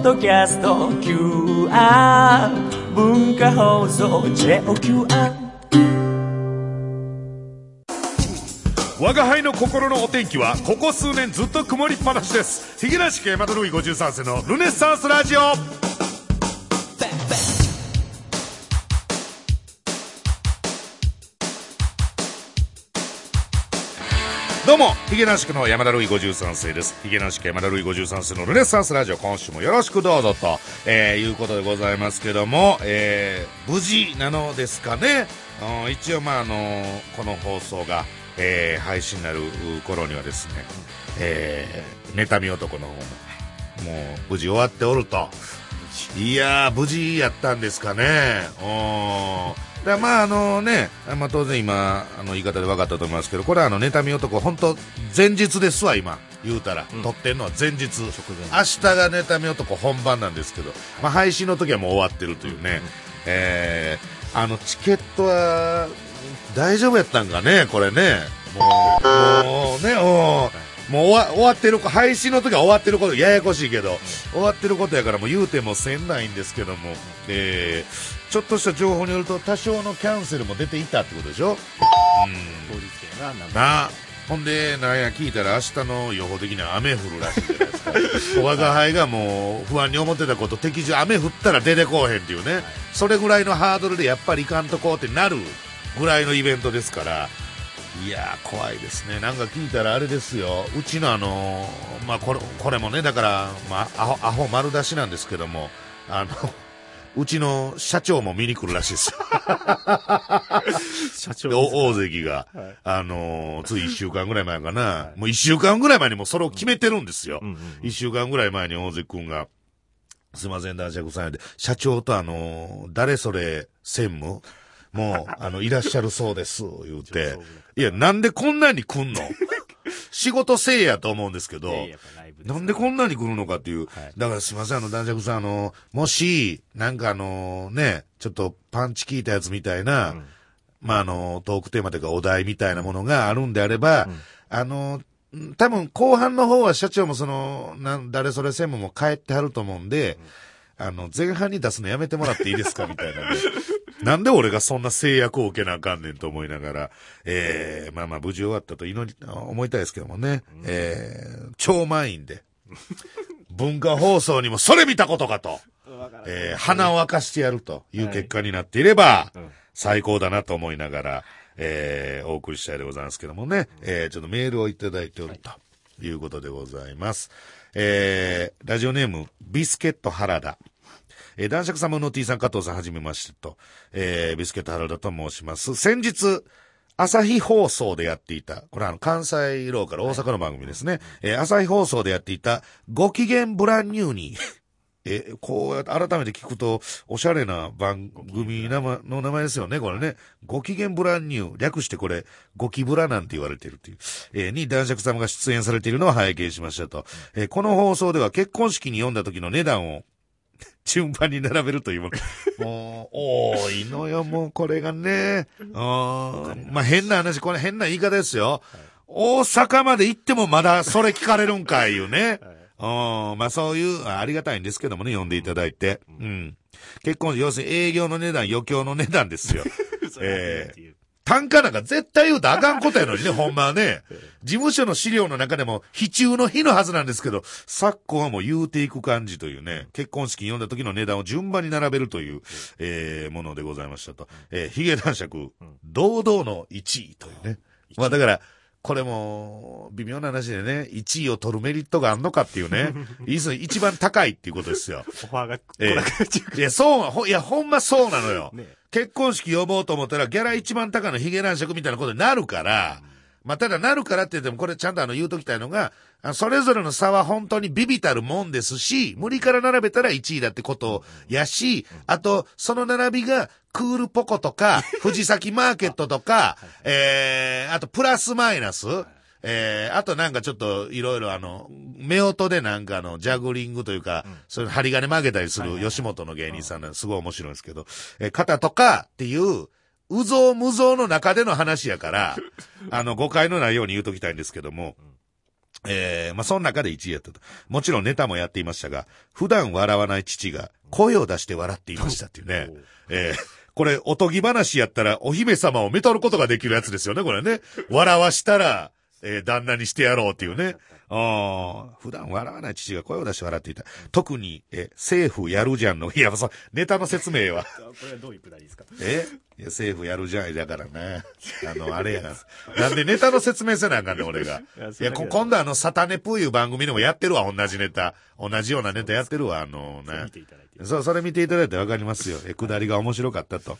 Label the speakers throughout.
Speaker 1: ッドキャスト QR 文化放送 JOQR
Speaker 2: 我が輩の心のお天気はここ数年ずっと曇りっぱなしです。ヒゲラシ系マドルイ53世のルネッサンスラジオ。どうも、ヒゲナシクの山田ルイ53世です。ヒゲナシク山田ルイ53世のルネッサンスラジオ、今週もよろしくどうぞと、えー、いうことでございますけども、えー、無事なのですかね。一応、まあ、あのこの放送が、えー、配信になる頃にはですね、えー、妬み男の方も、もう無事終わっておると。いやー、無事やったんですかね。うんだまああのね、まあ、当然今あの言い方で分かったと思いますけどこれはあの妬み男本当前日ですわ今言うたら、撮ってんのは前日。明日が妬み男本番なんですけど、まあ、配信の時はもう終わってるというね、えーあのチケットは大丈夫やったんかねこれね。もうもうねおもう終わ終わってる配信の時は終わってることややこしいけど終わってることやからもう言うてもせんないんですけども、えーちょっとした情報によると多少のキャンセルも出ていたってことでしょ？
Speaker 3: 当日券がなん。か
Speaker 2: なあほんでなんや聞いたら明日の予報的には雨降るらしいじゃないですか。小我輩がもう不安に思ってたこと敵中雨降ったら出てこうへんっていうね。それぐらいのハードルでやっぱり行かんとこうってなるぐらいのイベントですから。いやー怖いですね。なんか聞いたらあれですよ。うちのあのーまあこれこれもねだから、まあ、アホアホ丸出しなんですけども。あのうちの社長も見に来るらしいです。よ
Speaker 3: 社長
Speaker 2: 大関が、あのーつい一週間ぐらい前かな、もう一週間ぐらい前にもうそれを決めてるんですよ。一、週間ぐらい前に大関くんが、すいません、男爵さんで、社長とあのー誰それ専務？もう、あの、いらっしゃるそうです、言うて。いや、なんでこんなに来んの？仕事せえやと思うんですけど、
Speaker 3: です
Speaker 2: なんでこんなに来るのかっていう。だからすいません、あの、男爵さん、あの、もし、なんかあの、ね、ちょっとパンチ効いたやつみたいな、まあ、あの、トークテーマというかお題みたいなものがあるんであれば、あの、ん多分後半の方は社長もその、なん、誰それ専務も帰ってはると思うんで、あの、前半に出すのやめてもらっていいですかみたいなね。なんで俺がそんな制約を受けなあかんねんと思いながら、ええまあまあ無事終わったと祈り、思いたいですけどもね、ええ超満員で、文化放送にもそれ見たことかと、えー鼻を明かしてやるという結果になっていれば、最高だなと思いながら、えーお送りしたいでございますけどもね、えーちょっとメールをいただいておるということでございます。えーラジオネーム、ビスケット原田。えー男爵様の T さん、加藤さん、はじめましてと、えービスケット原田と申します。先日、朝日放送でやっていた、これはあの、関西ローカル大阪の番組ですね。えー朝日放送でやっていた、ご機嫌ブランニューに、え、こうやって改めて聞くと、おしゃれな番組名前の名前ですよね、これね。ご機嫌ブランニュー。略してこれ、ごきブラなんて言われてるっていう。えーに男爵様が出演されているのを拝見しましたと。えーこの放送では結婚式に読んだ時の値段を、順番に並べるというもの。もう、多いのよ、もうこれがね。うんまあ変な話、これ変な言い方ですよ。大阪まで行ってもまだそれ聞かれるんかい、いうね。うん、まあそういう、あありがたいんですけどもね、呼んでいただいて。うん。結婚、要するに営業の値段、余興の値段ですよ。ええ単価なんか絶対言うとあかんことやのにね、ほんまはね。事務所の資料の中でも、非中の日のはずなんですけど、昨今はもう言うていく感じというね、結婚式に読んだ時の値段を順番に並べるという、えーものでございましたと。えー、ヒゲ男爵、堂々の1位というね。まあだから、これも、微妙な話でね、1位を取るメリットがあんのかっていうね、いいっすね一番高いっていうことですよ。
Speaker 3: オファーが来
Speaker 2: え
Speaker 3: なくなっちゃう
Speaker 2: えいや、そう、ほいや、ほんまそうなのよ。
Speaker 3: ね
Speaker 2: 結婚式呼ぼうと思ったら、ギャラ一番高いのヒゲ男爵みたいなことになるから、まあ、ただなるからって言っても、これちゃんとあの言うときたいのが、あそれぞれの差は本当にビビたるもんですし、無理から並べたら1位だってことやし、あと、その並びが、クールポコとか、藤崎マーケットとか、えー、あとプラスマイナス、えー、あとなんかちょっといろいろあの、目音でなんかあの、ジャグリングというか、そういう針金曲げたりする吉本の芸人さんなんですごい面白いんですけど、えー、方とかっていう、うぞうむぞうの中での話やから、あの、誤解のないように言うときたいんですけども、えー、まあ、その中で1位やったと。もちろんネタもやっていましたが、普段笑わない父が声を出して笑っていましたっていうね。えー、これ、おとぎ話やったら、お姫様をめとることができるやつですよね、これね。笑わしたら、えー、旦那にしてやろうっていうね。ああ、普段笑わない父が声を出して笑っていた。特に、え、政府やるじゃんの、いや、そう、ネタの説明は。
Speaker 3: これはどういうくだりですか？
Speaker 2: え？いや、政府やるじゃん、だからね。あの、あれやな。なんでネタの説明せなあかんねん、俺が。
Speaker 3: いや
Speaker 2: いや、こ今度あの、サタネプーいう番組でもやってるわ、同じネタ。同じようなネタやってるわ、あのね。そう、それ見ていただいてわかりますよ。え、下りが面白かったと。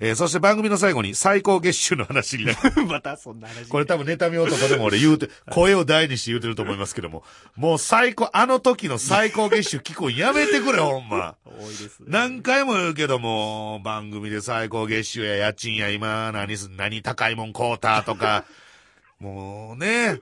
Speaker 2: えーそして番組の最後に最高月収の話になる。
Speaker 3: またそんな話。
Speaker 2: これ多分妬み男でも俺言うて、声を大にして言うてると思いますけども。もう最高、あの時の最高月収聞くんやめてくれ、ほんま。
Speaker 3: 多いですね。
Speaker 2: 何回も言うけども、番組で最高月収や家賃や今、何す、何高いもん買うたとか、もうね、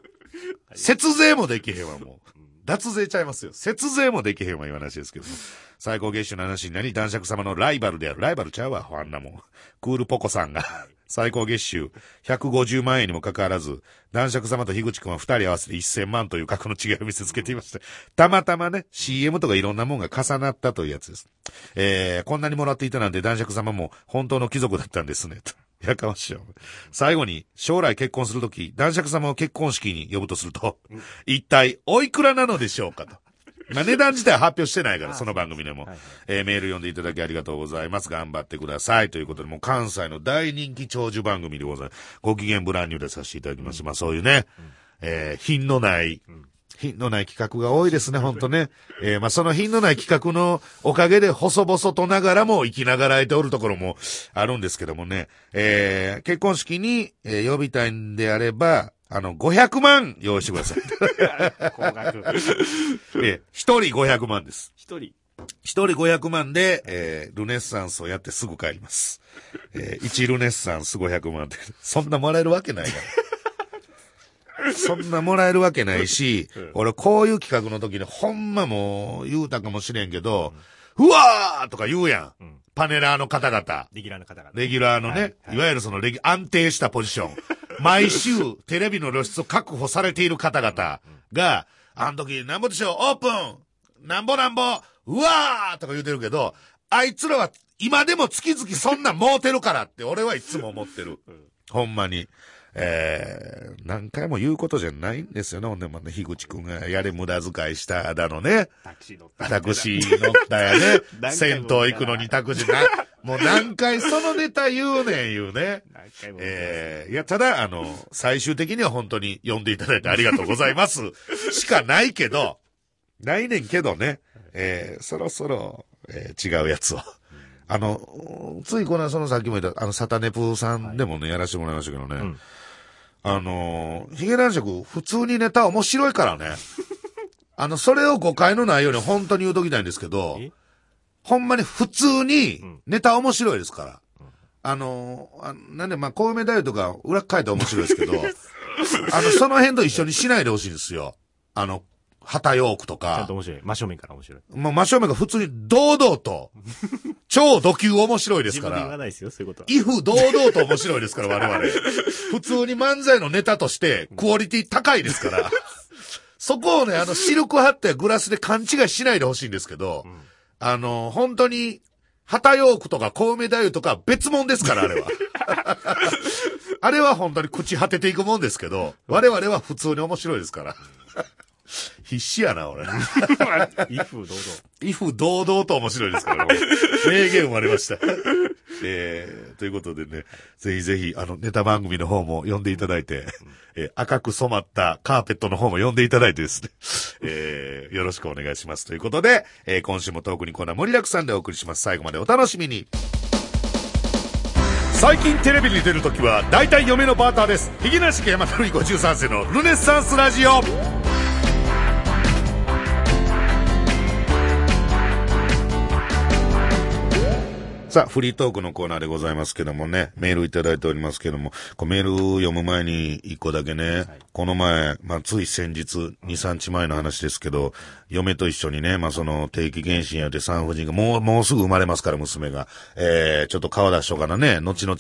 Speaker 2: 節税もできへんわ、もう。脱税ちゃいますよ。節税もできへんわ、いう話ですけども。最高月収の話になり、男爵様のライバルである。ライバルちゃうわ、あんなもん。クールポコさんが、最高月収150万円にもかかわらず、男爵様と樋口くんは二人合わせて1000万という格の違いを見せつけていました。たまたまね、CM とかいろんなもんが重なったというやつです。えー、こんなにもらっていたなんて男爵様も本当の貴族だったんですね。とやかましいよ。最後に、将来結婚するとき、男爵様を結婚式に呼ぶとすると、一体、おいくらなのでしょうかと。まあ、値段自体は発表してないから、その番組でも。
Speaker 3: はいはい
Speaker 2: えーメール読んでいただきありがとうございます。頑張ってください。ということで、もう関西の大人気長寿番組でございます。ご機嫌ブランニューでさせていただきます。まあ、そういうね、えー品のない、品のない企画が多いですね、ほんとね。えーまあ、その品のない企画のおかげで、細々とながらも生きながらえておるところもあるんですけどもね。えー結婚式に、えー呼びたいんであれば、あの、500万用意してください。
Speaker 3: 高額。
Speaker 2: えー一人500万です。
Speaker 3: 一人。
Speaker 2: 一人500万で、えールネッサンスをやってすぐ帰ります。えー、1ルネッサンス500万で、そんなもらえるわけないから。そんなもらえるわけないし、俺こういう企画の時にほんまもう言うたかもしれんけど、うわーとか言うやん。
Speaker 3: ん
Speaker 2: パネラーの方々。
Speaker 3: レギュラーの方々。
Speaker 2: レギュラーのね、いわゆるそのレギュ安定したポジション。毎週 テレビの露出を確保されている方々が、あの時、なんぼでしょう、オープンなんぼなんぼうわーとか言うてるけど、あいつらは今でも月々そんなん儲てるからって俺はいつも思ってる。ほんまに。えー、何回も言うことじゃないんですよね。ほんでもね、樋口くんがやれ無駄遣いしただのね。
Speaker 3: タクシー乗った。
Speaker 2: タクシー乗ったやね。
Speaker 3: 何
Speaker 2: 銭湯行くのにタクシーな。もう何回そのネタ言うねん言うね。
Speaker 3: 何回も。
Speaker 2: えー、いや、ただ、あの、最終的には本当に呼んでいただいてありがとうございます。しかないけど、ないねんけどね、えー、そろそろ、えー違うやつを。あの、ついこの間そのさっきも言った、あの、サタネプーさんでもね、やらせてもらいましたけどね。
Speaker 3: ん
Speaker 2: あの、ヒゲ男爵、普通にネタ面白いからね。あの、それを誤解のないように本当に言うときたいんですけど
Speaker 3: え、
Speaker 2: ほんまに普通に
Speaker 3: ん
Speaker 2: ネタ面白いですから。あの、あなんで、まあ、小梅太夫とか裏書いて面白いですけど、あの、その辺と一緒にしないでほしいんですよ。あの、旗ヨークとか
Speaker 3: ちゃんと、面白い。真正面から面白い。
Speaker 2: もう真正面が普通に堂々と、超ド級面白いですか
Speaker 3: 自分で言わ
Speaker 2: ら、
Speaker 3: ないですよ、そういうことは。
Speaker 2: 威風堂々と面白いですから、我々。普通に漫才のネタとして、クオリティ高いですから、そこをね、あの、シルク貼ってグラスで勘違いしないでほしいんですけど、あの、本当に、旗ヨークとか小梅太夫とか別物ですから、あれは。あれは本当に朽ち果てていくもんですけど、我々は普通に面白いですから。必死やな、俺。
Speaker 3: 威風堂々。
Speaker 2: 威風堂々と面白いですから、ね、名言生まれました。えー、ということでね、ぜひぜひ、あの、ネタ番組の方も読んでいただいて、えー赤く染まったカーペットの方も読んでいただいてですね、えー、よろしくお願いします。ということで、えー今週もトークにコーナー盛りだくさんでお送りします。最後までお楽しみに。最近テレビに出るときは、大体嫁のバーターです。ひげなし家山鳥53世のルネッサンスラジオ。ささあ、フリートークのコーナーでございますけどもね、メールいただいておりますけども、こうメール読む前に一個だけね、この前、まあ、つい先日、2、3日前の話ですけど、嫁と一緒にね、まあ、その、定期検診やって産婦人が、もう、もうすぐ生まれますから、娘が。えー、ちょっと顔出しとかなね、後々、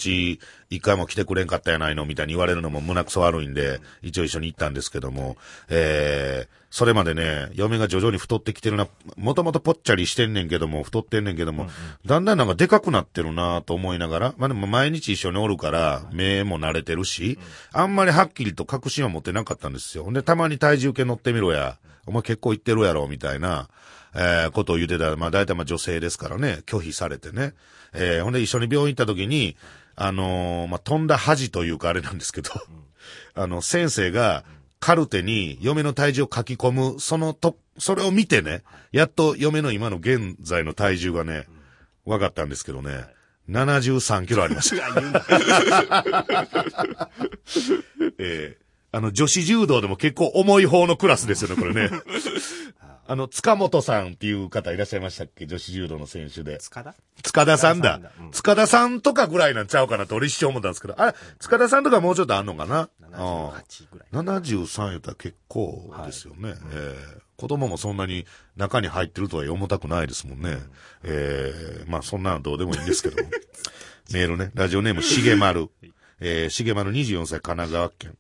Speaker 2: 一回も来てくれんかったやないの、みたいに言われるのも胸くそ悪いんで、一応一緒に行ったんですけども、えー、それまでね、嫁が徐々に太ってきてるな、もともとぽっちゃりしてんねんけども、太ってんねんけども、だんだんなんかでかくなってるなと思いながら、まあでも毎日一緒におるから、目も慣れてるし、あんまりはっきりと確信は持ってなかったんですよ。で、たまに体重計乗ってみろや、お前結構いってるやろ、みたいな、えー、ことを言ってた。ら、まあ大体まあ女性ですからね、拒否されてね。えー、ほんで一緒に病院行った時に、あのーまあ、飛んだ恥というかあれなんですけど、あの、先生が、カルテに嫁の体重を書き込む、そのと、それを見てね、やっと嫁の今の現在の体重がね、分かったんですけどね、73キロありました。えーあの、女子柔道でも結構重い方のクラスですよね、これね。あの、塚本さんっていう方いらっしゃいましたっけ？女子柔道の選手で。
Speaker 3: 塚田？
Speaker 2: 塚田さんだ
Speaker 3: 塚田さん
Speaker 2: とかぐらいなんちゃうかなって俺一生思ったんですけど、あれ、塚田さんとかもうちょっとあんのかな
Speaker 3: ？78ぐらい。
Speaker 2: 73言ったら結構ですよね。えー子供もそんなに中に入ってるとは重たくないですもんね。えーまあそんなのどうでもいいんですけども。メールね、ラジオネームしげまる。えー、しげまる24歳神奈川県。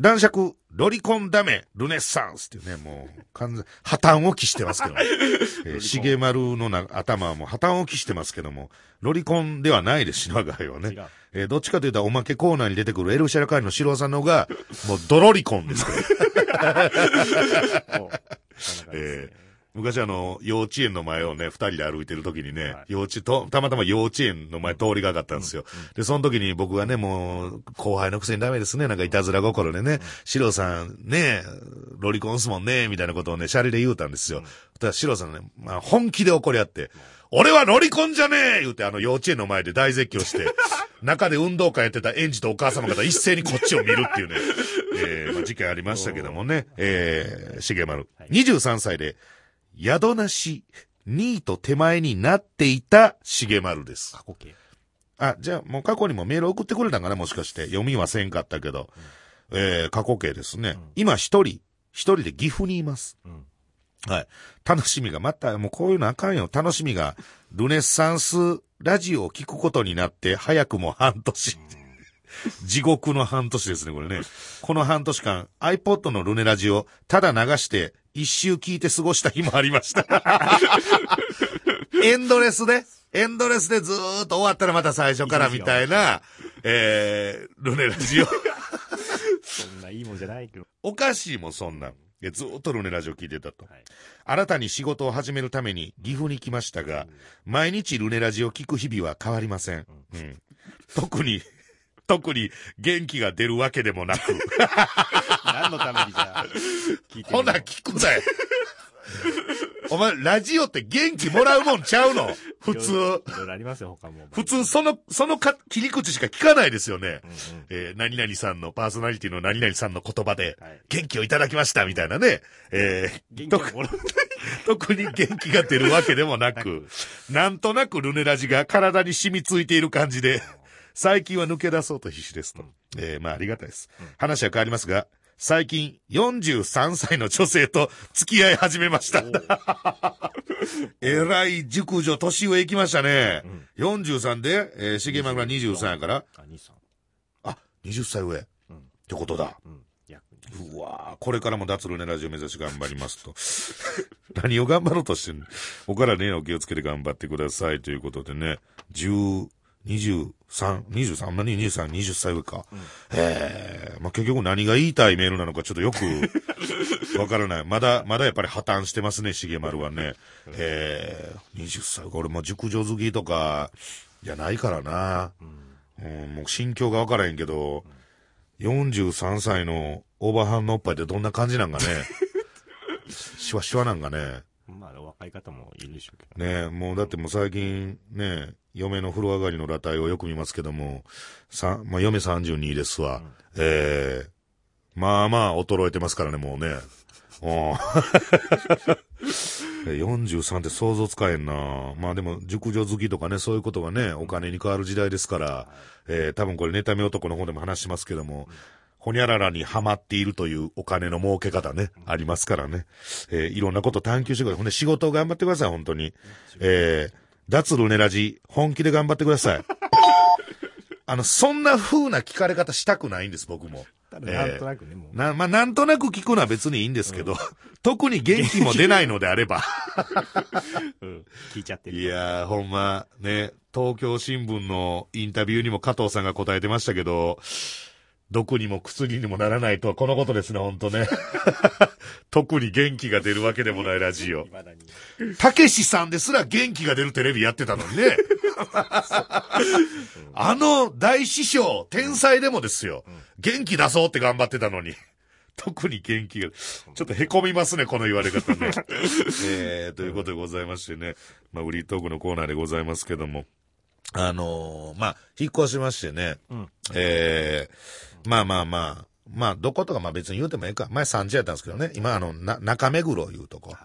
Speaker 2: 男爵、ロリコンダメ、ルネッサンスっていうね、もう、完全、破綻を期してますけども。えー、しげまるのな頭はもう破綻を期してますけども、ロリコンではないですし、我が家はね。えーどっちかというと、おまけコーナーに出てくるエルシャラカーリの白尾さんの方が、もうドロリコンです から。
Speaker 3: おそんな感じですね
Speaker 2: 昔あの、幼稚園の前をね、二人で歩いてる時にね、
Speaker 3: はい。
Speaker 2: 幼稚と、たまたま幼稚園の前通りがかったんですよ。で、その時に僕がね、もう、後輩のくせにダメですね、なんかいたずら心でね、シロさん、ね、ロリコンすもんね、みたいなことをね、シャレで言うたんですよ。ただ、シロさんね、まあ、本気で怒り合って、俺はロリコンじゃねえ言うて、あの、幼稚園の前で大絶叫して、中で運動会やってた園児とお母様方一斉にこっちを見るっていうね、えーまあ、事件ありましたけどもね、えー、しげまる。23歳で、宿なし、2位と手前になっていたしげまるです。
Speaker 3: 過去形。
Speaker 2: あ、じゃあもう過去にもメール送ってくれたんかな？もしかして。読みはせんかったけど。えー、過去形ですね。今一人、一人で岐阜にいます。
Speaker 3: うん
Speaker 2: はい。楽しみが、また、もうこういうのあかんよ。楽しみが、ルネッサンスラジオを聞くことになって、早くも半年。地獄の半年ですね、これね。この半年間、iPod のルネラジオ、ただ流して、一周聞いて過ごした日もありました。エンドレスで、エンドレスでずーっと終わったらまた最初からみたいな、えー、ルネラジオ。
Speaker 3: そんないいもんじゃないけど。
Speaker 2: おかしいもん、そんなん。ずーっとルネラジオ聞いてたと。
Speaker 3: はい
Speaker 2: 新たに仕事を始めるために岐阜に来ましたが、毎日ルネラジを聞く日々は変わりません。うん。特に、特に元気が出るわけでもなく。
Speaker 3: 何のためにじゃあ、聞いて
Speaker 2: ほな、聞くなよ。お前、ラジオって元気もらうもんちゃうの？普通。
Speaker 3: いろいろありますよ、他も。
Speaker 2: 普通、その、そのか切り口しか聞かないですよね。
Speaker 3: うんうん
Speaker 2: えー何々さんの、パーソナリティの何々さんの言葉で
Speaker 3: はい、
Speaker 2: 元気をいただきました、みたいなね。えー
Speaker 3: 元気をもらう。
Speaker 2: 特に元気が出るわけでもなく、なんとなくルネラジが体に染みついている感じで、最近は抜け出そうと必死ですと。えーまあありがたいです。話は変わりますが、最近43歳の女性と付き合い始めました。えらい熟女、年上行きましたね。43で、えー、しげまが23やから、
Speaker 3: あ、兄さん。
Speaker 2: あ、20歳上。ってことだ。
Speaker 3: うん。
Speaker 2: うわーこれからも脱ルネラジオ目指し頑張りますと。何を頑張ろうとしてんの？お体ね、お気をつけて頑張ってくださいということでね、10、23、23、何 ?23、20歳上か。ええまあ、結局何が言いたいメールなのかちょっとよく わからない。まだ、まだやっぱり破綻してますね、しげまるはね。ええ20歳か。俺もう熟女好きとか、じゃないからな。うん、もう心境がわからへんけど、43歳のオーバーハンのおっぱいってどんな感じなんかね。シワシワなんかね。
Speaker 3: まあ、若い方もいるでしょうけど。
Speaker 2: ねもうだってもう最近ね、嫁の風呂上がりの裸体をよく見ますけども、さ、まあ嫁32ですわ。ええまあまあ衰えてますからね、もうね。うん 43って想像つかへんなまあでも、熟女好きとかね、そういうことがね、お金に変わる時代ですから、えー多分これ、妬み男の方でも話しますけども、ほにゃららにハマっているというお金の儲け方ね、ありますからね。えーいろんなこと探求してください。ほんで仕事を頑張ってください、本当に。えー、脱ルネラジ、本気で頑張ってください。あの、そんな風な聞かれ方したくないんです、僕も。
Speaker 3: ただなんとなくね、もう。
Speaker 2: な、まあ、なんとなく聞くのは別にいいんですけど、特に元気も出ないのであれば。
Speaker 3: うん聞いちゃってる。
Speaker 2: いやー、ほんま、ね、東京新聞のインタビューにも加藤さんが答えてましたけど、毒にも薬にもならないとはこのことですね、ほんとね。特に元気が出るわけでもないラジオ。たけしさんですら元気が出るテレビやってたのにね。あの大師匠、天才でもですよ。元気出そうって頑張ってたのに。特に元気が、ちょっと凹みますね、この言われ方ね。えー、ということでございましてね。まあ、売りトークのコーナーでございますけども。あのーまあ、引っ越しましてね。
Speaker 3: ん
Speaker 2: えー、まあまあまあ、まあ、どことかまあ別に言うてもええか。前3時やったんですけどね。今あの、な、中目黒いうとこ。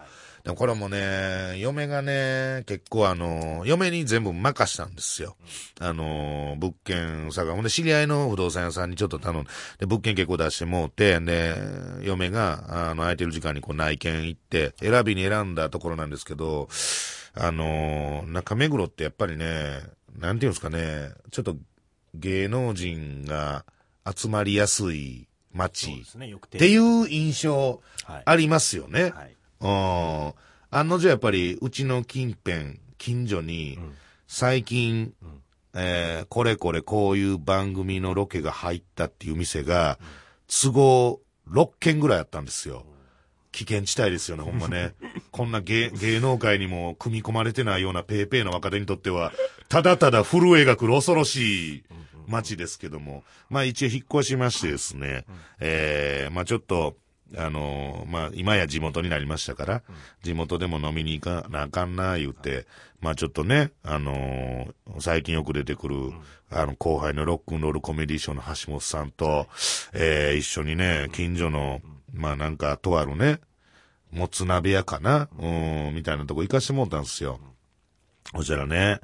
Speaker 2: でもこれもね、嫁がね、結構あの、嫁に全部任したんですよ。あの、物件さが、ほんで知り合いの不動産屋さんにちょっと頼んで、で、物件結構出してもうて、で、嫁が、あの、空いてる時間にこう内見行って、選びに選んだところなんですけど、あの、中目黒ってやっぱりね、なんていうんですかね、ちょっと芸能人が集まりやすい街っていう印象
Speaker 3: はい
Speaker 2: ありますよね。
Speaker 3: はい。
Speaker 2: うん。案の定やっぱり、うちの近辺、近所に、最近、えーこれこれこういう番組のロケが入ったっていう店が、都合6件ぐらいあったんですよ。危険地帯ですよね、ほんまね。こんな芸芸能界にも組み込まれてないようなペーペーな若手にとっては、ただただ震えが来る恐ろしい街ですけども、まあ一応引っ越しましてですね、えーまあちょっと、あのーまあ今や地元になりましたから、地元でも飲みに行かなあかんな言うて、まあちょっとね、あのー最近よく出てくる、あの後輩のロックンロールコメディショーの橋本さんと、えー一緒にね、近所の、まあなんかとあるね、もつ鍋屋かなうん、みたいなとこ行かしてもらったんですよ。そしたらね、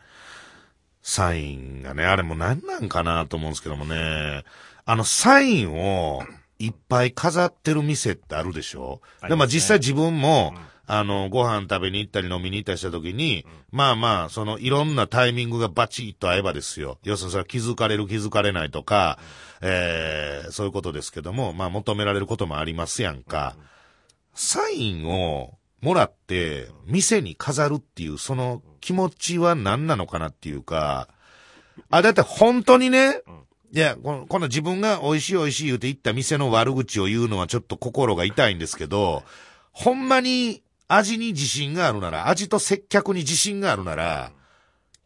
Speaker 2: サインがね、あれも何なんかなと思うんですけどもね、あのサインをいっぱい飾ってる店ってあるでしょ？で、まあ実際自分も、あの、ご飯食べに行ったり飲みに行ったりした時に、まあまあ、そのいろんなタイミングがバチッと合えばですよ。要するにそれは気づかれる気づかれないとか、えー、そういうことですけども、まあ求められることもありますやんか。サインをもらって、店に飾るっていう、その気持ちは何なのかなっていうか、あ、だって本当にね、いや、この、この自分が美味しい美味しい言うて行った店の悪口を言うのはちょっと心が痛いんですけど、ほんまに味に自信があるなら、味と接客に自信があるなら、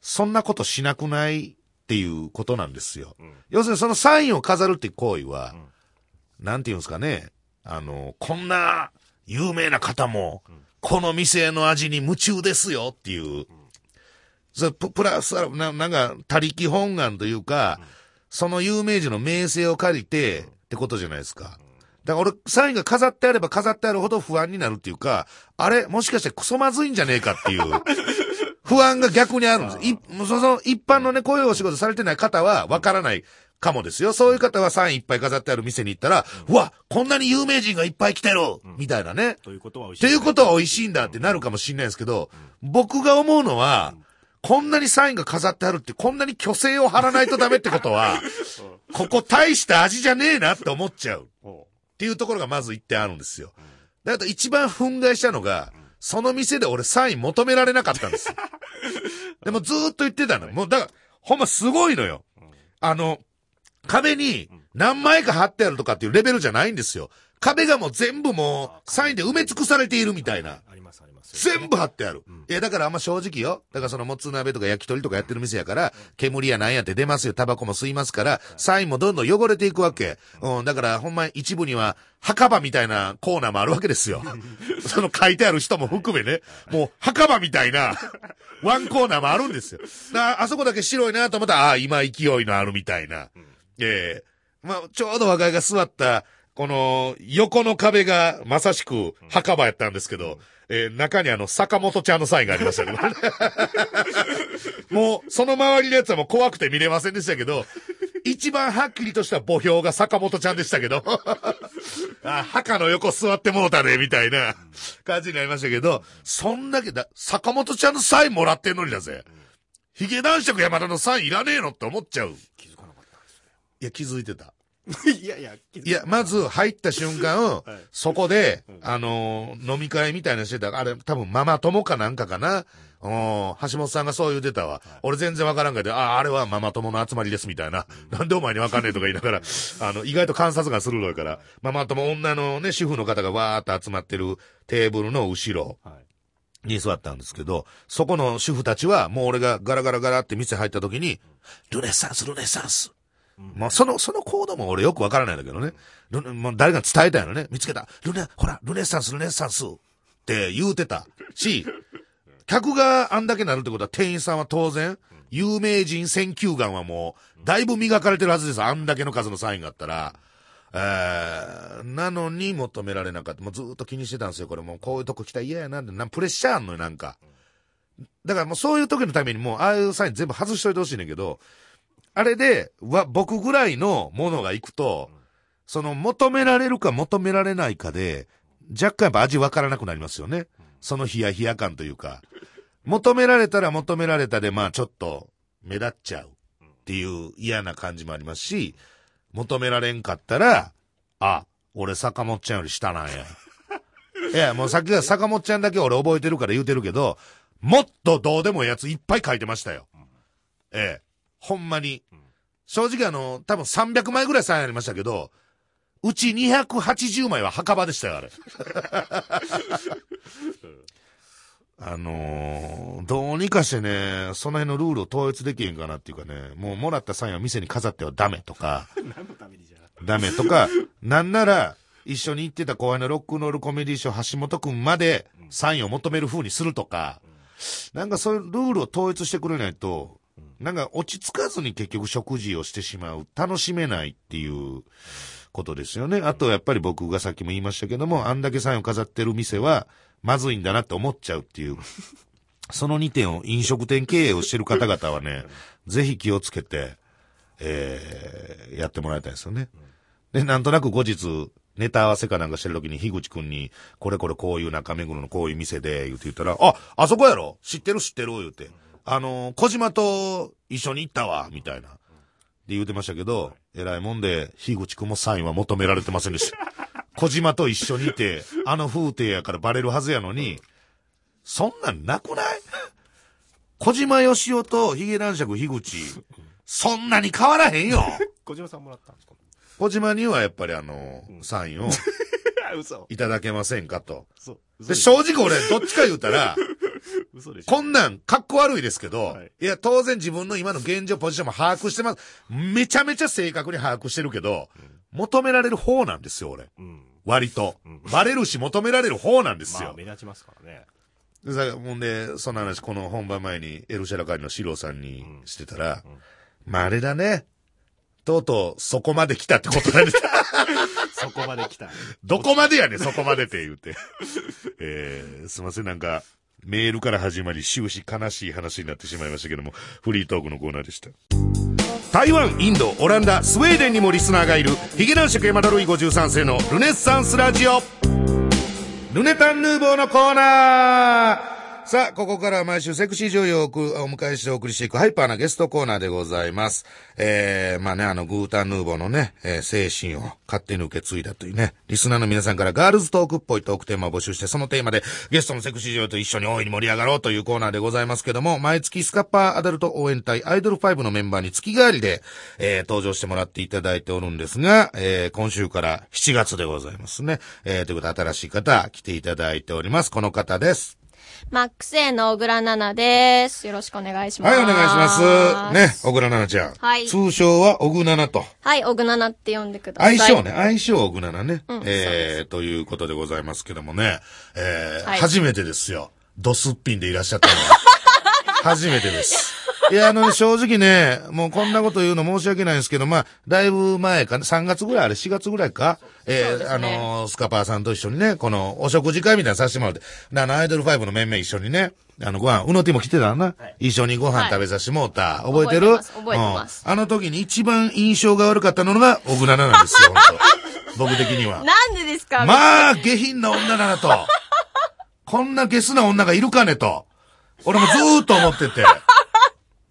Speaker 2: そんなことしなくないっていうことなんですよ。要するにそのサインを飾るって行為は、なんていうんですかね、あの、こんな有名な方も、この店の味に夢中ですよっていう、それプラス、ななんか、他力本願というか、その有名人の名声を借りて、ってことじゃないですか。だから俺、サインが飾ってあれば飾ってあるほど不安になるっていうか、あれ、もしかしてクソまずいんじゃねえかっていう、不安が逆にあるんです。いその一般のね、こういうお仕事されてない方はわからないかもですよ。そういう方はサインいっぱい飾ってある店に行ったら、うわ、こんなに有名人がいっぱい来てるみたいなね。
Speaker 3: ということは美味しい。
Speaker 2: ということは美味しいんだってなるかもしれないですけど、僕が思うのは、こんなにサインが飾ってあるって、こんなに虚勢を張らないとダメってことは、ここ大した味じゃねえなって思っちゃう。っ
Speaker 3: お
Speaker 2: ていうところがまず一点あるんですよ。だから一番憤慨したのが、その店で俺サイン求められなかったんですよ。でもずーっと言ってたの。もうだから、ほんますごいのよ。あの、壁に何枚か貼ってあるとかっていうレベルじゃないんですよ。壁がもう全部もうサインで埋め尽くされているみたいな。
Speaker 3: ありますあります。
Speaker 2: 全部貼ってある。いや、だからあんま正直よ。だからそのもつ鍋とか焼き鳥とかやってる店やから、煙やなんやって出ますよ。タバコも吸いますから、サインもどんどん汚れていくわけ。うん、だからほんま一部には、墓場みたいなコーナーもあるわけですよ。その書いてある人も含めね。もう墓場みたいな、ワンコーナーもあるんですよ。あそこだけ白いなと思ったら、ああ、今勢いのあるみたいな。ええまあ、ちょうど若いが座った、この、横の壁がまさしく墓場やったんですけど、えー中にあの、坂本ちゃんのサインがありましたけどね。もう、その周りのやつはもう怖くて見れませんでしたけど、一番はっきりとした墓標が坂本ちゃんでしたけど、あ、墓の横座ってもうたね、みたいな感じになりましたけど、そんだけだ、坂本ちゃんのサインもらってんのにだぜ？ヒゲ男爵山田のサインいらねえのって思っちゃう。いや、気づいてた。
Speaker 3: いやいや、気づか
Speaker 2: いや、まず入った瞬間、
Speaker 3: い
Speaker 2: そこで、あのー飲み会みたいなのしてた。あれ、多分ママ友かなんかかな？うん、橋本さんがそう言うてたわ。俺全然わからんかで、ああ、あれはママ友の集まりですみたいな。なんでお前にわかんねえとか言いながら、あの、意外と観察が鋭いから、ママ友女のね、主婦の方がわーっと集まってるテーブルの後ろ
Speaker 3: はい。
Speaker 2: に座ったんですけど、そこの主婦たちは、もう俺がガラガラガラって店入った時に、ルネッサンス、ルネッサンス。まあ、その、そのコードも俺よくわからないんだけどね。ルもう誰が伝えたんやろね。見つけた。ルネ、ほら、ルネッサンス、ルネッサンスって言うてたし、客があんだけなるってことは店員さんは当然、有名人選球眼はもう、だいぶ磨かれてるはずです。あんだけの数のサインがあったら。えー、なのに求められなかった。もうずっと気にしてたんですよ。これもうこういうとこ来たら嫌やなって、プレッシャーあんのよ、なんか。だからもうそういう時のためにもう、ああいうサイン全部外しといてほしいねんけど、あれで、わ、僕ぐらいのものが行くと、その求められるか求められないかで、若干やっぱ味わからなくなりますよね。そのヒヤヒヤ感というか。求められたら求められたで、まあちょっと目立っちゃうっていう嫌な感じもありますし、求められんかったら、あ、俺坂本ちゃんより下なんや。いや、もうさっきは坂本ちゃんだけ俺覚えてるから言うてるけど、もっとどうでもいいやついっぱい書いてましたよ。ええ。ほんまに。正直あの、多分300枚ぐらいサインありましたけど、うち280枚は墓場でしたよ、あれ。あのーどうにかしてね、その辺のルールを統一できへんかなっていうかね、もうもらったサインは店に飾ってはダメとか、
Speaker 3: 何のためにじゃあ。
Speaker 2: ダメとか、なんなら、一緒に行ってた後輩のロックンロールコメディショー橋本くんまでサインを求める風にするとか、なんかそういうルールを統一してくれないと、なんか落ち着かずに結局食事をしてしまう。楽しめないっていうことですよね。あとやっぱり僕がさっきも言いましたけども、あんだけサインを飾ってる店はまずいんだなって思っちゃうっていう。その2点を飲食店経営をしてる方々はね、ぜひ気をつけて、えー、やってもらいたいですよね。で、なんとなく後日、ネタ合わせかなんかしてる時に、樋口くんに、これこれこういう中目黒のこういう店で、言うて言ったら、あ、あそこやろ知ってる知ってる言うて。あの、小島と一緒に行ったわ、みたいな。で言うてましたけど、偉いもんで、樋口くんもサインは求められてませんでした。小島と一緒にいて、あの風景やからバレるはずやのに、そんなんなくない？小島よしおとヒゲ男爵樋口、そんなに変わらへんよ。
Speaker 3: 小島さんもらったんですか？
Speaker 2: 小島にはやっぱりあの、サインを
Speaker 3: 嘘。
Speaker 2: いただけませんかと。で、正直俺、どっちか言うたら、
Speaker 3: 嘘でしょ。
Speaker 2: こんなん、かっこ悪いですけど、
Speaker 3: はい
Speaker 2: い、や、当然自分の今の現状ポジションも把握してます。めちゃめちゃ正確に把握してるけど、求められる方なんですよ、俺。
Speaker 3: うん。
Speaker 2: 割と。バレるし求められる方なんですよ。
Speaker 3: まあ、目立ちますからね。
Speaker 2: でさ、ほんで、その話、この本番前に、エルシャラカリのシローさんにしてたら、まああれだね。とうとう、そこまで来たってことなんです。
Speaker 3: そこまで来た。
Speaker 2: どこまでやねん、そこまでって言うて。えー、すいません、なんか、メールから始まり、終始悲しい話になってしまいましたけども、フリートークのコーナーでした。台湾、インド、オランダ、スウェーデンにもリスナーがいる、ヒゲ男爵山田ルイ53世のルネッサンスラジオ。ルネタンヌーボーのコーナーさあ、ここからは毎週セクシー女優をおくお迎えしてお送りしていくハイパーなゲストコーナーでございます。えー、まあね、あの、グータンヌーボーのね、えー精神を勝手に受け継いだというね、リスナーの皆さんからガールズトークっぽいトークテーマを募集して、そのテーマでゲストのセクシー女優と一緒に大いに盛り上がろうというコーナーでございますけども、毎月スカッパーアダルト応援隊アイドル5のメンバーに月替わりで、えー登場してもらっていただいておるんですが、えー今週から7月でございますね。えーということで新しい方来ていただいております。この方です。
Speaker 4: マックス A の小倉奈々です。よろしくお願いします。
Speaker 2: はい、お願いします。ね、小倉奈々ちゃん。
Speaker 4: はい
Speaker 2: 通称は小倉奈々と。
Speaker 4: はい、小倉奈々って呼んでください。
Speaker 2: 愛称ね、愛称小倉奈々ね。
Speaker 4: うん
Speaker 2: えー、ということでございますけどもね。えー
Speaker 4: はい
Speaker 2: 初めてですよ。ドスッピンでいらっしゃったのは。初めてです。いや、あのね、正直ね、もうこんなこと言うの申し訳ないんですけど、まあ、だいぶ前か、3月ぐらい、あれ4月ぐらいか、えー
Speaker 4: ね。
Speaker 2: あのースカパーさんと一緒にね、この、お食事会みたいなのさせてもらって、であの、アイドル5の面々一緒にね、あの、ご飯、うのティも来てたな、一緒にご飯食べさせてもらった、覚えてる？
Speaker 4: 覚えてます覚えてます。
Speaker 2: うん。あの時に一番印象が悪かったのが、小倉奈々ですよ、本当。僕的には。
Speaker 4: なんでですか？
Speaker 2: まあ、下品な女だなと。こんなゲスな女がいるかねと。俺もずーっと思ってて。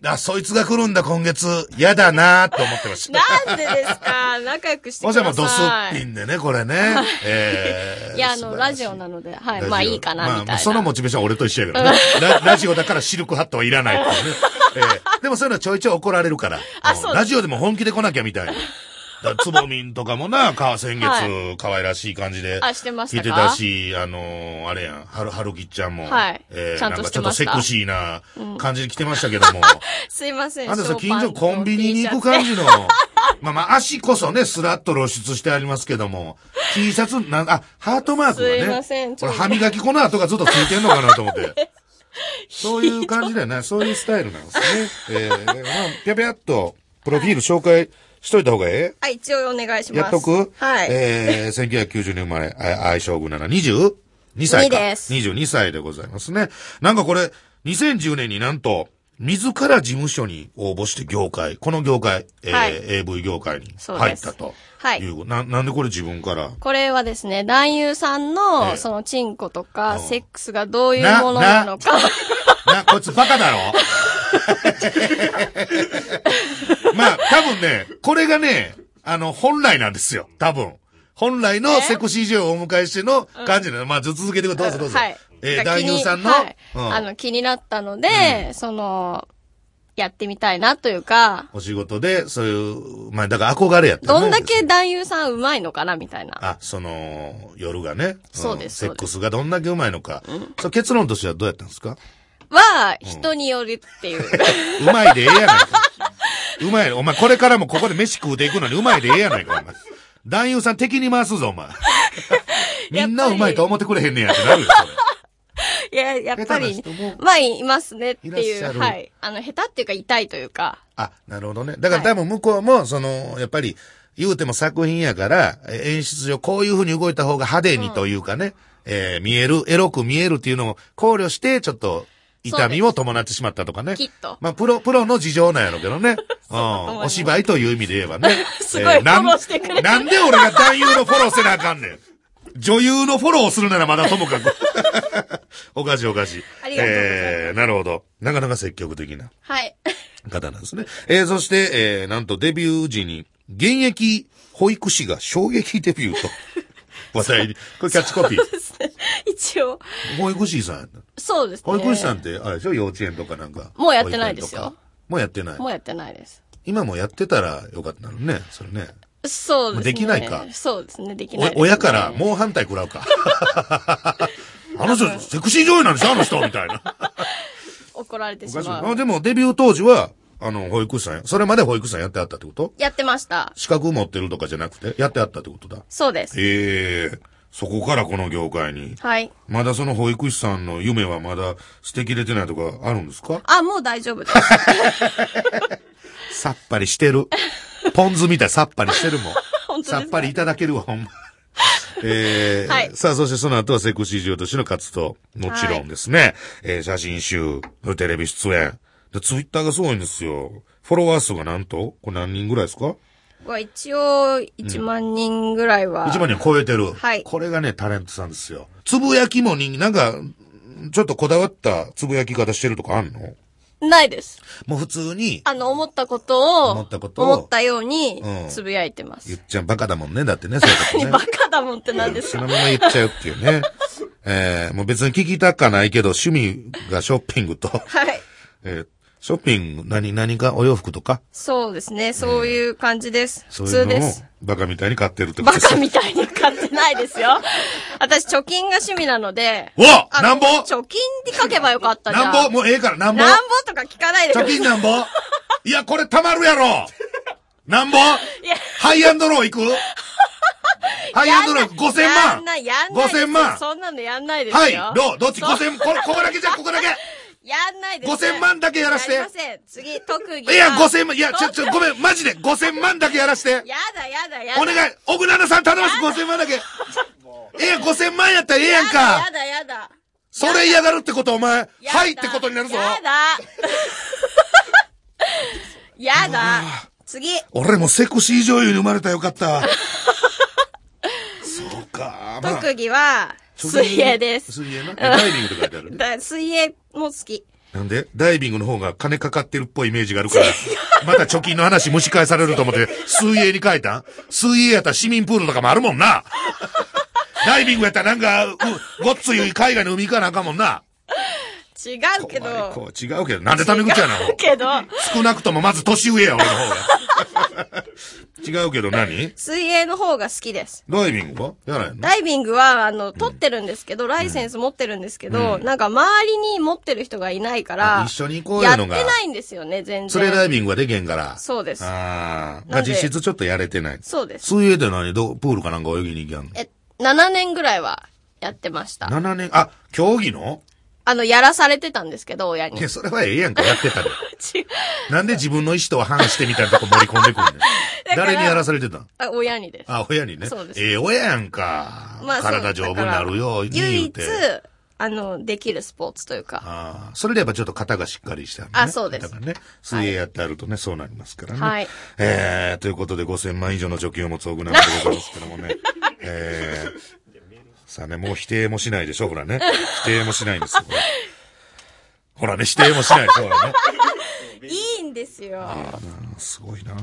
Speaker 2: あ、そいつが来るんだ今月。嫌だなと思ってました。
Speaker 4: なんでですか？仲良くして
Speaker 2: もし
Speaker 4: ください。
Speaker 2: もドスッピンでね、これね。えー
Speaker 4: いや、あの、ラジオなので、はい。まあいいかな、みたいな。
Speaker 2: まあ、そのモチベーションは俺と一緒やけどね。ララジオだからシルクハットはいらないってね。えーでもそういうのはちょいちょい怒られるから。うん
Speaker 4: あそう
Speaker 2: ラジオでも本気で来なきゃみたいな。つぼみんとかもな、か、先月、
Speaker 4: は
Speaker 2: 可愛らしい感じで。
Speaker 4: あしてました
Speaker 2: いてたし、あのーあれやん、はる、はるきっちゃんも。
Speaker 4: はい
Speaker 2: えーなんかちょっとセクシーな感じで来てましたけども。
Speaker 4: すいません。
Speaker 2: あんたさ、近所コンビニに行く感じの、まあまあ足こそね、スラッと露出してありますけども、T シャツ、なん、あ、ハートマークがね。
Speaker 4: すいませんち
Speaker 2: これ歯磨き粉の跡がずっとついてんのかなと思って。そういう感じだよね。そういうスタイルなんですね。えー、まあ、ぴゃぴゃっと、プロフィール紹介しといた方がええ？
Speaker 4: はい、一応お願いします。
Speaker 2: やっとく？
Speaker 4: はい。
Speaker 2: えー、1990年生まれ、あ愛称軍なら22歳か。
Speaker 4: 二です
Speaker 2: 22歳でございますね。なんかこれ、2010年になんと、自ら事務所に応募して業界、この業界、えー
Speaker 4: はい
Speaker 2: AV 業界に
Speaker 4: そうです
Speaker 2: 入ったと。
Speaker 4: はい
Speaker 2: いうな、なんでこれ自分から？
Speaker 4: これはですね、男優さんの、
Speaker 2: ええ
Speaker 4: その、チンコと
Speaker 2: う
Speaker 4: か、
Speaker 2: ん
Speaker 4: セックスがどういうものなのか。
Speaker 2: な、こいつバカだろ？まあ、多分ね、これがね、あの、本来なんですよ。多分。本来のセクシー女優をお迎えしての感じなの。まあ、ずっと続けてください。どうぞどうぞ。
Speaker 4: はい。
Speaker 2: え男優さんの、
Speaker 4: はい
Speaker 2: うん
Speaker 4: あの、気になったので、その、やってみたいなというか、
Speaker 2: お仕事で、そういう、まあ、だから憧れやった
Speaker 4: どんだけ男優さん上手いのかなみたいな。
Speaker 2: あ、その、夜がね。ん
Speaker 4: そうです
Speaker 2: セックスがどんだけうまいのか。結論としてはどうやったんですか？
Speaker 4: は、人によるっていう。
Speaker 2: うまいでええやないか。うまい。お前、これからもここで飯食うていくのにうまいでええやないか、お前。男優さん敵に回すぞ、お前。みんなうまいと思ってくれへんねやってなるよ、それ。
Speaker 4: いや、やっぱりまあ、いますねって
Speaker 2: い
Speaker 4: う。はい。あの、下手っていうか痛いというか。
Speaker 2: あ、なるほどね。だから多分向こうも、その、やっぱり、言うても作品やから、え演出上こういう風に動いた方が派手にというかね、えー見える、エロく見えるっていうのを考慮して、ちょっと、痛みを伴ってしまったとかね。
Speaker 4: きっと
Speaker 2: まあ、プロ、プロの事情なんやろうけどね。うん。お芝居という意味で言えばね。
Speaker 4: すごい
Speaker 2: えーなんなんで俺が男優のフォローせなあかんねん。女優のフォローをするならまだともかく。おかしいおかしい。
Speaker 4: ありがとうございます
Speaker 2: えー、なるほど。なかなか積極的な。
Speaker 4: はい。
Speaker 2: 方なんですね。えー、そして、えー、なんとデビュー時に、現役保育士が衝撃デビューと、話題に。これキャッチコピー？
Speaker 4: 一応、
Speaker 2: 保育士さん。
Speaker 4: そうですね。
Speaker 2: 保育士さんって、あれでしょ幼稚園とかなんか。
Speaker 4: もうやってないですよ。
Speaker 2: もうやってない。
Speaker 4: もうやってないです。
Speaker 2: 今もやってたらよかったのね、それね。
Speaker 4: そうですね。
Speaker 2: できないか
Speaker 4: そうですね、できないです、
Speaker 2: お親からもう反対食らうか。あの人、セクシー女優なんでしょあの人みたいな。
Speaker 4: 怒られて。
Speaker 2: し
Speaker 4: まう。
Speaker 2: あでもデビュー当時は、あの、保育士さんや、それまで保育士さんやってあったってこと？
Speaker 4: やってました。
Speaker 2: 資格持ってるとかじゃなくて、やってあったってことだ。
Speaker 4: そうです。
Speaker 2: ええそこからこの業界に。
Speaker 4: はい。
Speaker 2: まだその保育士さんの夢はまだ捨てきれてないとかあるんですか？
Speaker 4: あ、もう大丈夫です。
Speaker 2: さっぱりしてる。ポン酢みたいさっぱりしてるもん。
Speaker 4: 本当
Speaker 2: さっぱりいただけるわ、ほんま。えー
Speaker 4: はい
Speaker 2: さあ、そしてその後はセクシー女優としての活動。もちろんですね。えー写真集、テレビ出演。で、ツイッターがすごいんですよ。フォロワー数がなんと？これ何人ぐらいですか？
Speaker 4: は一応、1万人ぐらいは。
Speaker 2: 1万人超えてる。
Speaker 4: はい
Speaker 2: これがね、タレントさんですよ。つぶやきも人気、なんか、ちょっとこだわったつぶやき方してるとかあんの？
Speaker 4: ないです。
Speaker 2: もう普通に、
Speaker 4: あの、思ったことを、
Speaker 2: 思ったことを
Speaker 4: 思ったように
Speaker 2: うん、
Speaker 4: つぶやいてます。
Speaker 2: 言っちゃうバカだもんね。だってね、そういうことね。
Speaker 4: バカだもんって何ですか？
Speaker 2: そのまま言っちゃうっていうね。えー、もう別に聞きたかないけど、趣味がショッピングと、
Speaker 4: はい。
Speaker 2: えーショッピング、何、何かお洋服とか、
Speaker 4: そうですね。そういう感じです。
Speaker 2: そういうのを
Speaker 4: 普通です。
Speaker 2: バカみたいに買ってるってこと
Speaker 4: バ
Speaker 2: です
Speaker 4: カみたいに買ってないですよ。私、貯金が趣味なので。
Speaker 2: わ
Speaker 4: あ
Speaker 2: なんぼ？
Speaker 4: 貯金に書けばよかったじゃん。
Speaker 2: なんぼ？もうええから、なんぼ？
Speaker 4: なんぼとか聞かないでくだ
Speaker 2: 貯
Speaker 4: さい。
Speaker 2: 金なんぼ？いや、これたまるやろなんぼ？ハイアンドロー行くハイアンドロー5000
Speaker 4: や
Speaker 2: 万？
Speaker 4: んない、やんないですよ。
Speaker 2: 5000万？
Speaker 4: そんなのやんないですよ。
Speaker 2: はい、どう？どっち？
Speaker 4: そう
Speaker 2: ?5000、これ、ここだけじゃ、ここだけ
Speaker 4: やんないです。
Speaker 2: 5000万だけやらして
Speaker 4: やりません。次、特技は。
Speaker 2: いや、5000万、いや、ちょ、ちょ、ごめん、マジで、5000万だけやらして。
Speaker 4: やだやだやだ。
Speaker 2: お願い、奥奈々さん頼ます、5000万だけ。ええやん、5000万やったらええやん
Speaker 4: や
Speaker 2: か。
Speaker 4: だやだ。
Speaker 2: それ嫌がるってこと、お前、はいってことになるぞ。
Speaker 4: やだ。やだ。次。
Speaker 2: 俺もセクシー女優に生まれたらよかった。そうか、まあ。
Speaker 4: 特技は、水泳です。
Speaker 2: 水泳な？ダイビングって書いてある？ね。
Speaker 4: だ水泳も好き。
Speaker 2: なんで？ダイビングの方が金かかってるっぽいイメージがあるから、また貯金の話蒸し返されると思って、水泳に変えたん？水泳やったら市民プールとかもあるもんな。ダイビングやったらなんか、うごっつい海外の海行かなあかんもんな。
Speaker 4: 違うけど。
Speaker 2: こう違うけど、なんでタメ口やな。
Speaker 4: 違うけど、
Speaker 2: 少なくともまず年上や、俺の方が。違うけど何？
Speaker 4: 水泳の方が好きです。
Speaker 2: ダイビングは？やらへんの？
Speaker 4: ダイビングは、あの、取ってるんですけど、ライセンス持ってるんですけど、なんか周りに持ってる人がいないから、
Speaker 2: あ一緒に行こう
Speaker 4: やって
Speaker 2: いうのが
Speaker 4: ないんですよね、全然。
Speaker 2: それダイビングはでけんから。
Speaker 4: そうです。
Speaker 2: ああ。実質ちょっとやれてない。
Speaker 4: そうです。
Speaker 2: 水泳って何？どプールかなんか泳ぎに行きやんの？
Speaker 4: え、7年ぐらいはやってました。
Speaker 2: ?7 年、あ、競技の？
Speaker 4: あの、やらされてたんですけど、親に。
Speaker 2: いや、それはええやんか、やってたで。なんで自分の意思とは反してみたいなとこ盛り込んでくんねん。
Speaker 4: から
Speaker 2: 誰にやらされてたん？
Speaker 4: あ、親にです。
Speaker 2: あ、親にね。
Speaker 4: そうです
Speaker 2: ええ親やんか。
Speaker 4: まあそう
Speaker 2: 体丈夫になるよ、
Speaker 4: だから唯一
Speaker 2: 言うて。、
Speaker 4: あの、できるスポーツというか。
Speaker 2: ああ、それでやっぱちょっと肩がしっかりしてある、ね。
Speaker 4: あそうです
Speaker 2: だからね、水泳やってあるとね、そうなりますからね。
Speaker 4: はい
Speaker 2: えー、ということで5000万以上の貯金を持つオグナムでございますけどもね。えー、さあね、もう否定もしないでしょ、ほらね。否定もしないんですよ、ほら。ほらね、否定もしないでしょ、ほらね。
Speaker 4: いいんですよ。
Speaker 2: すごいな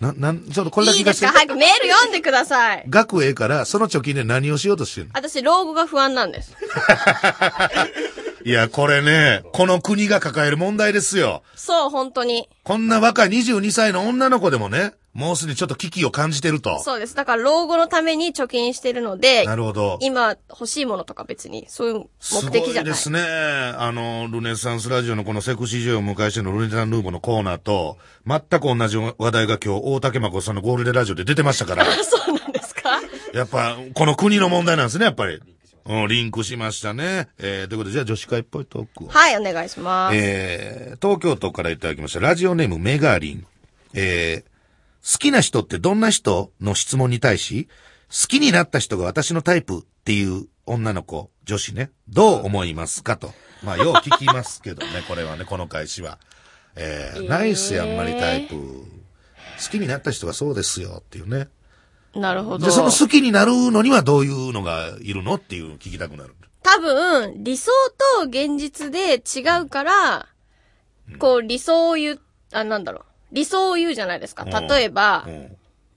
Speaker 2: な、なん、ちょっとこれだけ
Speaker 4: いいですか？早くメール読んでください。
Speaker 2: 額ええから、その貯金で何をしようとしてるの？
Speaker 4: 私、老後が不安なんです。
Speaker 2: いや、これね、この国が抱える問題ですよ。
Speaker 4: そう、本当に。
Speaker 2: こんな若い22歳の女の子でもね、もうすでにちょっと危機を感じてると。
Speaker 4: そうです。だから、老後のために貯金してるので、
Speaker 2: なるほど。
Speaker 4: 今欲しいものとか別に、そういう
Speaker 2: す
Speaker 4: 目的じゃない。
Speaker 2: ごいですね。あの、ルネサンスラジオのこのセクシー女優を迎えしてのルネサンルーボのコーナーと、全く同じ話題が今日、大竹誠さんのゴールデンラジオで出てましたから、
Speaker 4: そうなんですか？
Speaker 2: やっぱ、この国の問題なんですね、やっぱり。うん、リンクしましたね。えー、ということで、じゃあ女子会っぽいトークを。
Speaker 4: はい、お願いします。
Speaker 2: えー、東京都からいただきました。ラジオネームメガリン。えー、好きな人ってどんな人の質問に対し、好きになった人が私のタイプっていう女の子、女子ね、どう思いますかと。まあ、よう聞きますけどね、これはね、この返しは。えー、
Speaker 4: えー
Speaker 2: ないっすよ、あんまりタイプ。好きになった人がそうですよっていうね。
Speaker 4: なるほど
Speaker 2: で、。その好きになるのにはどういうのがいるのっていう聞きたくなる。
Speaker 4: 多分、理想と現実で違うから、こう、理想を言う、あ、なんだろう。理想を言うじゃないですか。
Speaker 2: うん
Speaker 4: 例えば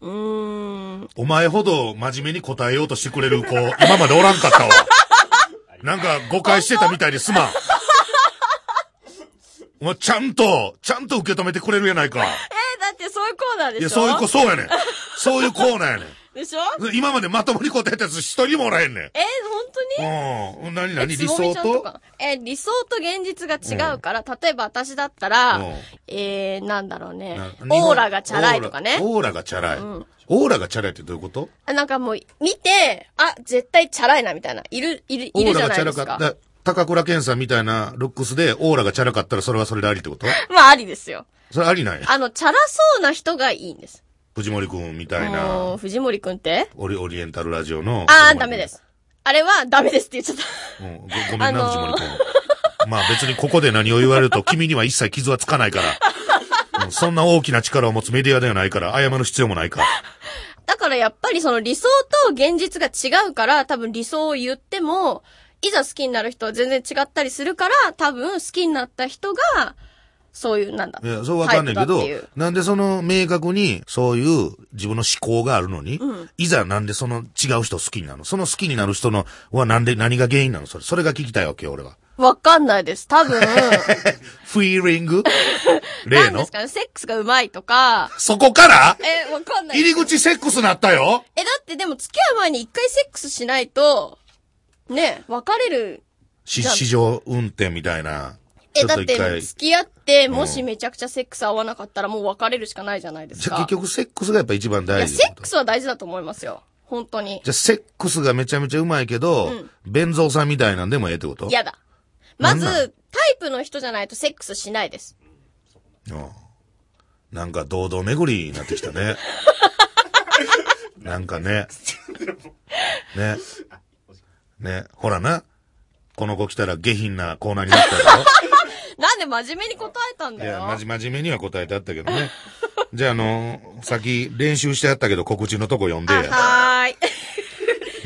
Speaker 2: う、ん
Speaker 4: ん、
Speaker 2: お前ほど真面目に答えようとしてくれる子、今までおらんかったわ。なんか誤解してたみたいですまん。お前ちゃんと、ちゃんと受け止めてくれるやないか。
Speaker 4: えー、だってそういうコーナーでしょ？
Speaker 2: いや、そういう子、そうやねん。そういうコーナーやね
Speaker 4: でしょ？
Speaker 2: ん。今までまともに答えたやつ一人もおらへんねん。
Speaker 4: えー、本当に？
Speaker 2: うん。何
Speaker 4: え
Speaker 2: 何理想と？
Speaker 4: え、理想と現実が違うから、例えば私だったら、
Speaker 2: うん
Speaker 4: えー、なんだろうね
Speaker 2: な。
Speaker 4: オーラがチャラいとかね。
Speaker 2: オーラがチャラい。オーラがチャラいってどういうこと？
Speaker 4: あなんかもう、見て、あ、絶対チャラいな、みたいな。いる、いる、いるじゃないですか。
Speaker 2: オーラがチャラかった。高倉健さんみたいなルックスでオーラがチャラかったらそれはそれでありってこと？
Speaker 4: まあ、ありですよ。
Speaker 2: それありなんや。
Speaker 4: あの、チャラそうな人がいいんです。
Speaker 2: 藤森くんみたい
Speaker 4: も
Speaker 2: な
Speaker 4: う、、藤森くんって？
Speaker 2: オリオリエンタルラジオの。
Speaker 4: あー、ダメで。す。あれはダメですって言っちゃった。
Speaker 2: うん、ごごめんな、
Speaker 4: あのー
Speaker 2: 藤森くん。まあ別にここで何を言われると 君には一切傷はつかないから。うんそんな大きな力を持つメディアではないから、謝る必要もないから。
Speaker 4: だからやっぱりその理想と現実が違うから、多分理想を言っても、いざ好きになる人は全然違ったりするから、多分好きになった人が、そういう、なんだ。
Speaker 2: いや、そうわかんないけどなんでその明確にそういう自分の思考があるのに、いざなんでその違う人を好きになるの？その好きになる人のはなんで何が原因なの？それ。それが聞きたいわけよ、俺は。
Speaker 4: わかんないです。多分、
Speaker 2: フィーリング例の？
Speaker 4: なんですかね、セックスが上手いとか、
Speaker 2: そこから？
Speaker 4: え、わかんない。
Speaker 2: 入り口セックスなったよ
Speaker 4: え、だってでも付き合う前に一回セックスしないと、ね、別れる。
Speaker 2: し市場運転みたいな。
Speaker 4: え、だって。付き合って、もしめちゃくちゃセックス合わなかったらもう別れるしかないじゃないですか。
Speaker 2: じゃあ結局セックスがやっぱ一番
Speaker 4: いや、
Speaker 2: 大事
Speaker 4: セックスは大事だと思いますよ。本当に。
Speaker 2: じゃあセックスがめちゃめちゃうまいけど、弁蔵さんみたいなんでもええってこと？
Speaker 4: 嫌だ。まず、イプの人じゃないとセックスしないです。
Speaker 2: うんなんか堂々巡りになってきたね。なんかね。ね。ね。ほらな。この子来たら下品なコーナーになったやろ。
Speaker 4: なんで真面目に答えたん
Speaker 2: いや、
Speaker 4: だよ。
Speaker 2: まじ、真面目には答えてあったけどね。じゃあ、あの、さっき練習してあったけど告知のとこ読んで。
Speaker 4: はーい。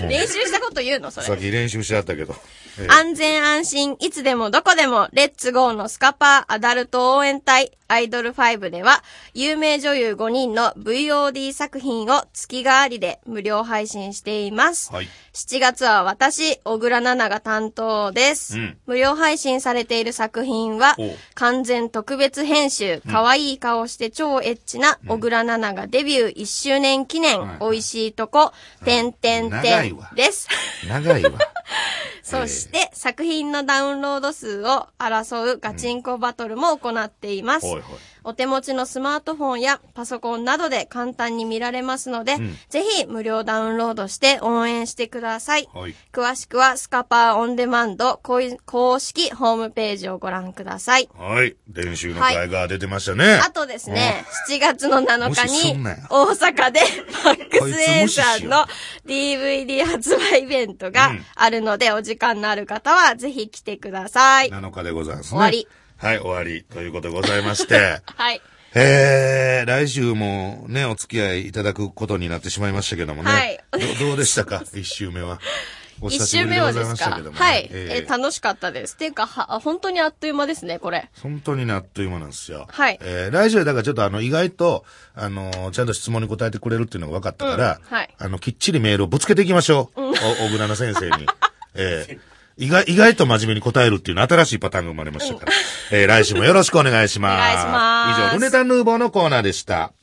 Speaker 4: 練習したこと言うのそれ。
Speaker 2: さっき練習してあったけど。ええ
Speaker 4: 安全安心、いつでもどこでも、レッツゴーのスカパーアダルト応援隊、アイドル5では、有名女優5人の VOD 作品を月替わりで無料配信しています。
Speaker 2: はい。
Speaker 4: 7月は私、小倉奈々が担当です。
Speaker 2: うん
Speaker 4: 無料配信されている作品は完全特別編集、可愛い顔して超エッチな小倉奈々がデビュー1周年記念、
Speaker 2: はい
Speaker 4: 美味しいとこ、てんてん
Speaker 2: 長
Speaker 4: てんです。
Speaker 2: 長いわ。
Speaker 4: そして、作品のダウンロード数を争うガチンコバトルも行っています。
Speaker 2: ほいほい。
Speaker 4: お手持ちのスマートフォンやパソコンなどで簡単に見られますので、
Speaker 2: ん
Speaker 4: ぜひ無料ダウンロードして応援してください。
Speaker 2: はい。
Speaker 4: 詳しくはスカパーオンデマンド公公式ホームページをご覧ください。
Speaker 2: はい。練習の会が出てましたね。
Speaker 4: あとですね、7月の7日に大阪でマックス
Speaker 2: よう
Speaker 4: さんの DVD 発売イベントがあるので、お時間のある方はぜひ来てください。
Speaker 2: 7日でございますね。
Speaker 4: 終わり。
Speaker 2: はい、終わり。ということでございまして。
Speaker 4: はい。
Speaker 2: えー、来週もね、お付き合いいただくことになってしまいましたけどもね。
Speaker 4: はい
Speaker 2: どどうでしたか？一週目は。お
Speaker 4: 一周目は
Speaker 2: で
Speaker 4: すか？はい、
Speaker 2: えー
Speaker 4: えー楽しかったです。っていうか、は、本当にあっという間ですね、これ。
Speaker 2: 本当にねあっという間なんですよ。
Speaker 4: はい
Speaker 2: えー、来週はだからちょっとあの、意外と、あのーちゃんと質問に答えてくれるっていうのが分かったから、
Speaker 4: うんはい
Speaker 2: あの、きっちりメールをぶつけていきましょう。お、小倉の先生に。えー意外、意外と真面目に答えるっていうの新しいパターンが生まれましたから。えー来週もよろしくお願いします。
Speaker 4: お願いします
Speaker 2: 以上、ルネタンヌーボーのコーナーでした。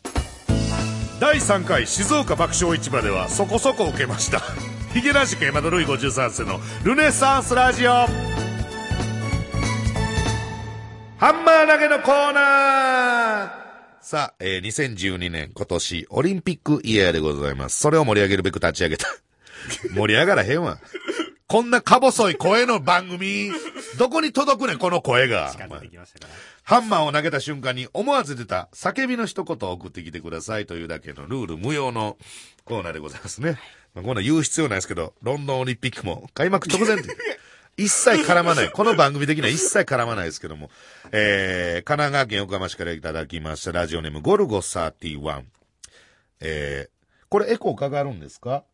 Speaker 2: 第3回静岡爆笑市場ではそこそこ受けました。ヒゲラジカ山田ルイ53世のルネサンスラジオ。ハンマー投げのコーナーさあ、えー2012年今年オリンピックイヤーでございます。それを盛り上げるべく立ち上げた。盛り上がらへんわ。こんなか細い声の番組、どこに届くねん、この声が。
Speaker 3: 近づいてきましたから。
Speaker 2: ハンマーを投げた瞬間に思わず出た叫びの一言を送ってきてくださいというだけのルール無用のコーナーでございますね。まあ、こんなん言う必要ないですけど、ロンドンオリンピックも開幕直前って。一切絡まない。この番組的には一切絡まないですけども。えー、神奈川県横浜市からいただきましたラジオネームゴルゴ31。えー、これエコーかかるんですか？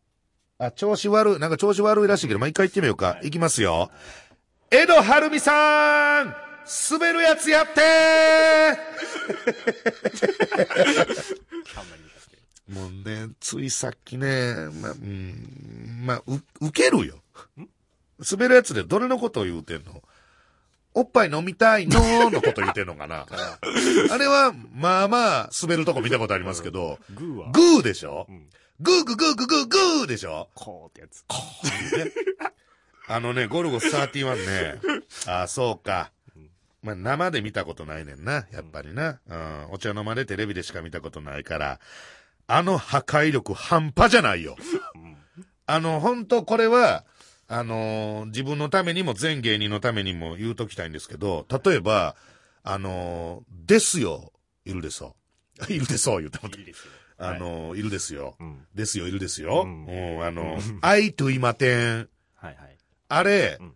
Speaker 2: あ、調子悪い、なんか調子悪いらしいけど、まあ、一回行ってみようか。行きますよ。江戸晴美さん滑るやつやってー。もうね、ついさっきね、まあ、うん、まあ、う、受けるよ。滑るやつでどれのことを言うてんの？おっぱい飲みたいのーのこと言うてんのかな？あれは、まあまあ、滑るとこ見たことありますけど、
Speaker 3: グーは、
Speaker 2: グーでしょ？
Speaker 3: ん
Speaker 2: グーグーグーグーグーグーでしょ？
Speaker 3: こうってやつ。
Speaker 2: あのね、ゴルゴ31ね。あそうか。まあ、生で見たことないねんな、やっぱりな。うん。お茶飲までテレビでしか見たことないから、あの破壊力半端じゃないよ。あの、本当これは、あのー自分のためにも全芸人のためにも言うときたいんですけど、例えば、あのーですよ、いるでそう。いるでそう言っても
Speaker 3: いいですよ。
Speaker 2: あのーいるですよ。
Speaker 3: うん。
Speaker 2: ですよ、いるですよ。
Speaker 3: う
Speaker 2: うんん、あの、愛と今天、
Speaker 3: はいはい。
Speaker 2: あれ、
Speaker 3: うん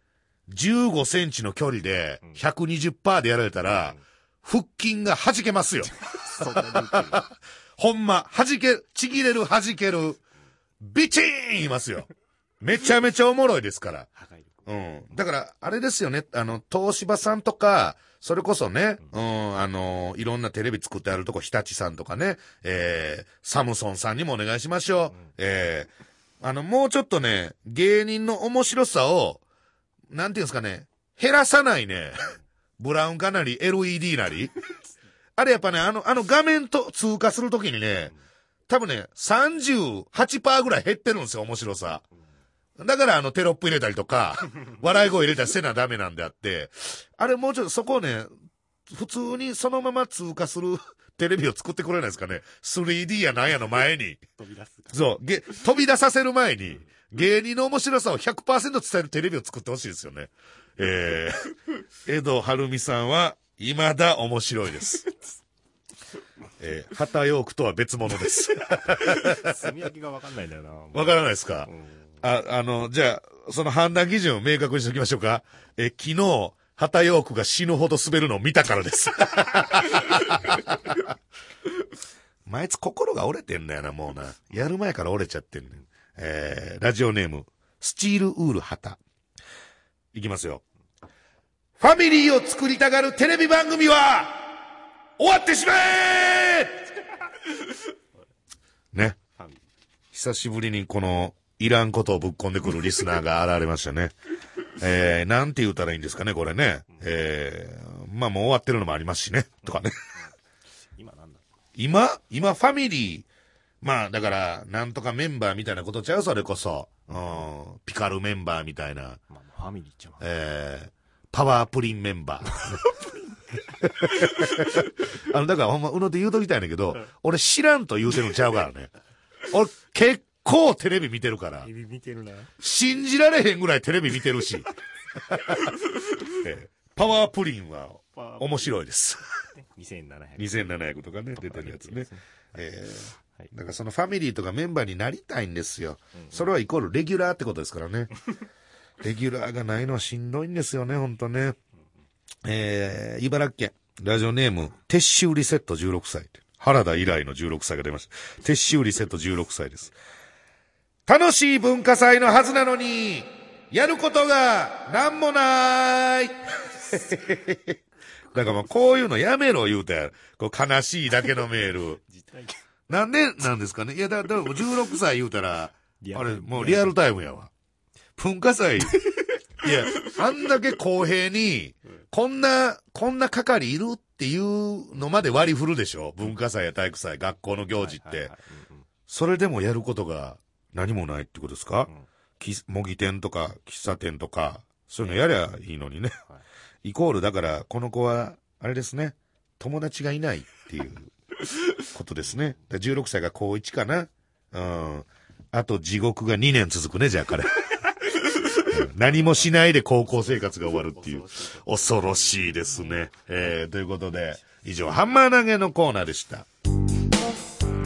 Speaker 2: 15センチの距離で
Speaker 3: ん
Speaker 2: 120%でやられたら、腹筋が弾けますよ。
Speaker 3: そんなに
Speaker 2: ほんま、弾け、ちぎれる弾ける、ビチーン言いますよ。めちゃめちゃおもろいですから。うん。だから、あれですよね。あの、東芝さんとか、それこそね、うん、あの、いろんなテレビ作ってあるとこ、日立さんとかね、えー、サムソンさんにもお願いしましょう。えー、あの、もうちょっとね、芸人の面白さを、なんていうんですかね、減らさないね。ブラウン化なり、LED なり。あれやっぱね、あの、あの画面と通過するときにね、多分ね、38%ぐらい減ってるんですよ、面白さ。だからあのテロップ入れたりとか、笑い声入れたりせなダメなんであって、あれもうちょっとそこをね、普通にそのまま通過する テレビを作ってくれないですかね。3D やなんやの前に。
Speaker 3: 飛び出す。
Speaker 2: そう、げ飛び出させる前に、芸人の面白さを100%伝えるテレビを作ってほしいですよね。えー、江戸晴美さんは、未だ面白いです。えー、旗ヨークとは別物です。
Speaker 3: 炭焼きがわかんないんだよな。
Speaker 2: わからないですか？
Speaker 3: うん
Speaker 2: あ、あの、じゃあ、その判断基準を明確にしておきましょうか。え、昨日、旗ヨークが死ぬほど滑るのを見たからです。まああいつ心が折れてんだよな、もうな。やる前から折れちゃってんねん。えー、ラジオネーム、スチールウール旗。いきますよ。ファミリーを作りたがるテレビ番組は、終わってしまえね。久しぶりにこの、いらんことをぶっ込んでくるリスナーが現れましたね。えー、なんて言うたらいいんですかね、これね。えー、まあもう終わってるのもありますしね。とかね。
Speaker 3: 今なんだ
Speaker 2: 今今ファミリー、まあだから、なんとかメンバーみたいなことちゃう？それこそ。うん、ピカルメンバーみたいな。
Speaker 3: まあ、ファミリーっちゃまあ
Speaker 2: えー、パワープリンメンバー。あの、だからほんま、うので言うときたいんだけど、俺知らんと言うてるのちゃうからね。俺結構テレビ見てるから
Speaker 3: エ、ビ見てるな。
Speaker 2: 信じられへんぐらいテレビ見てるし。えーパワープリンは面白いです。
Speaker 3: 2700。
Speaker 2: 2700とかね、出てるやつね。えー
Speaker 3: はい
Speaker 2: だからそのファミリーとかメンバーになりたいんですよ。それはイコールレギュラーってことですからね。レギュラーがないのはしんどいんですよね、ほんとね。えー、茨城県、ラジオネーム、撤収リセット16歳。原田以来の16歳が出ました。撤収リセット16歳です。楽しい文化祭のはずなのに、やることがなんもない。だからもうこういうのやめろ言うて、こう悲しいだけのメール。なんでなんですかね。いや、だ、だ、16歳言うたら、あれ、もうリアルタイムやわ。文化祭、いや、あんだけ公平に、こんな、こんな係いるっていうのまで割り振るでしょ。文化祭や体育祭、学校の行事って。それでもやることが何もないってことですか？
Speaker 3: うん
Speaker 2: き模擬店とか喫茶店とか、そういうのやりゃいいのにね。
Speaker 3: は
Speaker 2: イコール、だから、この子は、あれですね、友達がいないっていうことですね。だから16歳が高1かな。うん。あと地獄が2年続くね、じゃあ彼。う ん何もしないで高校生活が終わるっていう。恐ろしいですね。えー、ということで、以上、ハンマー投げのコーナーでした。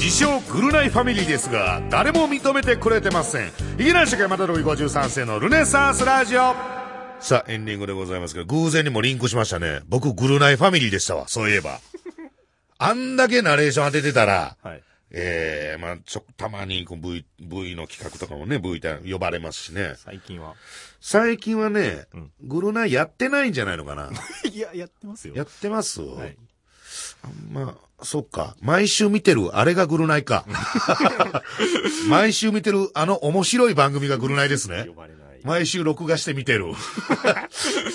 Speaker 2: 自称グルナイファミリーですが誰も認めてくれてません。ヒゲ男爵山田ロイ53世のルネサンスラジオ。さあエンディングでございますけど偶然にもリンクしましたね。僕グルナイファミリーでしたわ。そういえば。あんだけナレーション当ててたら
Speaker 3: はい。
Speaker 2: ええまあちょたまにこう V, v の企画とかもね V で呼ばれますしね。
Speaker 3: 最近は。
Speaker 2: 最近はね、
Speaker 3: うん。
Speaker 2: グルナイやってないんじゃないのかな。
Speaker 3: いや、やってますよ。
Speaker 2: やってます、
Speaker 3: はい。
Speaker 2: まあ、そっか。毎週見てる、あれがグルナイか。毎週見てる、あの面白い番組がグルナイですね
Speaker 3: 呼。ばれない。
Speaker 2: 毎週録画して見てる。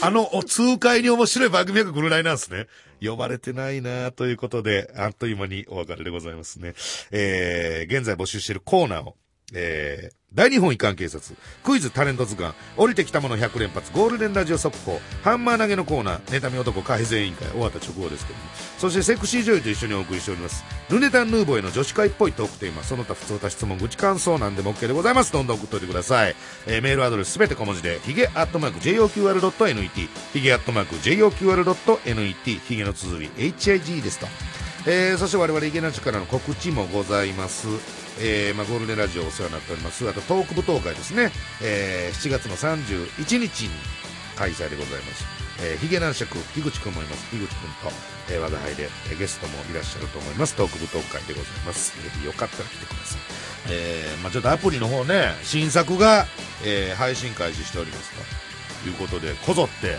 Speaker 2: あの、お痛快に面白い番組がグルナイなんですね。呼ばれてないなということで、あっという間にお別れでございますね。えー、現在募集しているコーナーを、えー、大日本遺憾警察、クイズタレント図鑑、降りてきたもの100連発、ゴールデンラジオ速報、ハンマー投げのコーナー、妬み男改善委員会、終わった直後ですけども、そしてセクシー女優と一緒にお送りしております、ルネタンヌーボーへの女子会っぽいトークテーマ、その他普通た質問、愚痴感想なんでも OK でございます。どんどん送っといてください。えー、メールアドレスすべて小文字で、ヒゲアットマーク JOQR.net、ヒゲアットマーク JOQR.net、ヒゲの綴り HIG ですと。えーそして我々池梨からの告知もございます。えーまあ、ゴールデンラジオお世話になっております。あとトーク舞踏会ですね。えー7月の31日に開催でございます。えー、ヒゲ男爵、樋口くんもいます。樋口くんと、えー、我が輩で、えーゲストもいらっしゃると思います。トーク舞踏会でございます。ぜひよかったら来てください。えーまあ、ちょっとアプリの方ね、新作が、えー配信開始しておりますということで、こぞって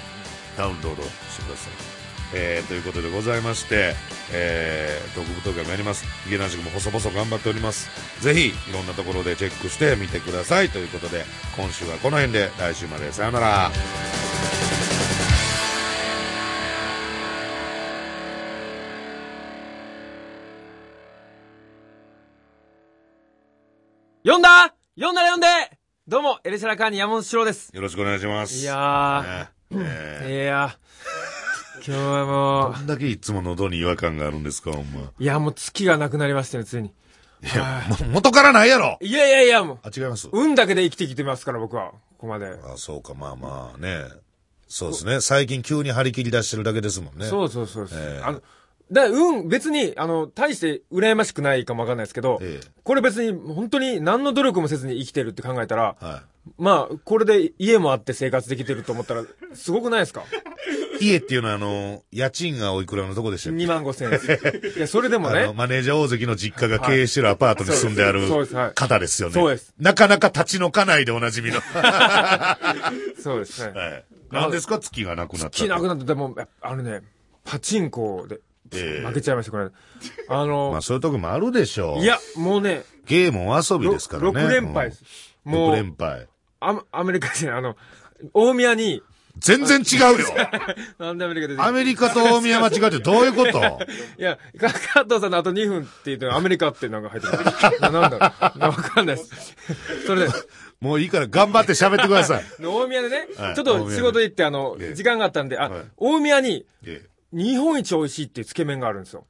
Speaker 2: ダウンロードしてください。えーということでございまして、えー、トーク舞踏会もやります。ヒゲ男爵も細々頑張っております。ぜひ、いろんなところでチェックしてみてください。ということで、今週はこの辺で、来週までさようなら。
Speaker 5: 読んだ？読んだら読んでどうも、エルシャラカーニ山本志郎です。
Speaker 2: よろしくお願いします。
Speaker 5: いや
Speaker 2: ね
Speaker 5: ー、
Speaker 2: え
Speaker 5: いやー、今日はも
Speaker 2: ー、どんだけいつも喉に違和感があるんですか、ほんま。
Speaker 5: う、いや、もう月がなくなりましたよ、ついに。
Speaker 2: いや、も元からないやろ
Speaker 5: いやいやいや、も
Speaker 2: あ、違います？
Speaker 5: う、運だけで生きてきてますから、僕は。ここまで。
Speaker 2: あ、そうか、まあまあね。そうですね。最近急に張り切り出してるだけですもんね。
Speaker 5: そうそうそうそう。
Speaker 2: ええ
Speaker 5: あの、だからうん、別に、あの、大して羨ましくないかもわかんないですけど、
Speaker 2: ええ
Speaker 5: これ別に本当に何の努力もせずに生きてるって考えたら、
Speaker 2: は
Speaker 5: まあ、これで家もあって生活できてると思ったら、すごくないですか？
Speaker 2: い。家っていうのは、あの、家賃がおいくらのとこでしたっけ
Speaker 5: ?2 万5千円。いや、それでもね、
Speaker 2: マネージャー大関の実家が経営してるアパートに住んである方ですよね。
Speaker 5: そうです
Speaker 2: なかなか立ち退かないでおなじみの。
Speaker 5: そうですね。
Speaker 2: はい。何ですか？月がなくなったって。
Speaker 5: 気なくなって、でも、あのね、パチンコで、
Speaker 2: ええ
Speaker 5: 負けちゃいました、これ。あの、
Speaker 2: まあそういうとこもあるでしょう。
Speaker 5: いや、もうね、
Speaker 2: ゲームお遊びですからね。
Speaker 5: 6連敗です。
Speaker 2: うん。
Speaker 5: もう
Speaker 2: 6連敗。
Speaker 5: アアメリカ人、あの、大宮に、
Speaker 2: 全然違うよ。
Speaker 5: なんでアメリカで
Speaker 2: アメリカと大宮間違ってどういうこと？
Speaker 5: いや、か加藤さんのあと2分って言って、アメリカってなんか入ってる。ななんだわかんないです。それで、
Speaker 2: もういいから頑張って喋ってください。
Speaker 5: で大宮でね、
Speaker 2: はい
Speaker 5: ちょっと仕事行って、あの
Speaker 2: ええ、
Speaker 5: 時間があったんで、あ、
Speaker 2: はい
Speaker 5: 大宮に、
Speaker 2: ええ
Speaker 5: 日本一美味しいっていうつけ麺があるんですよ。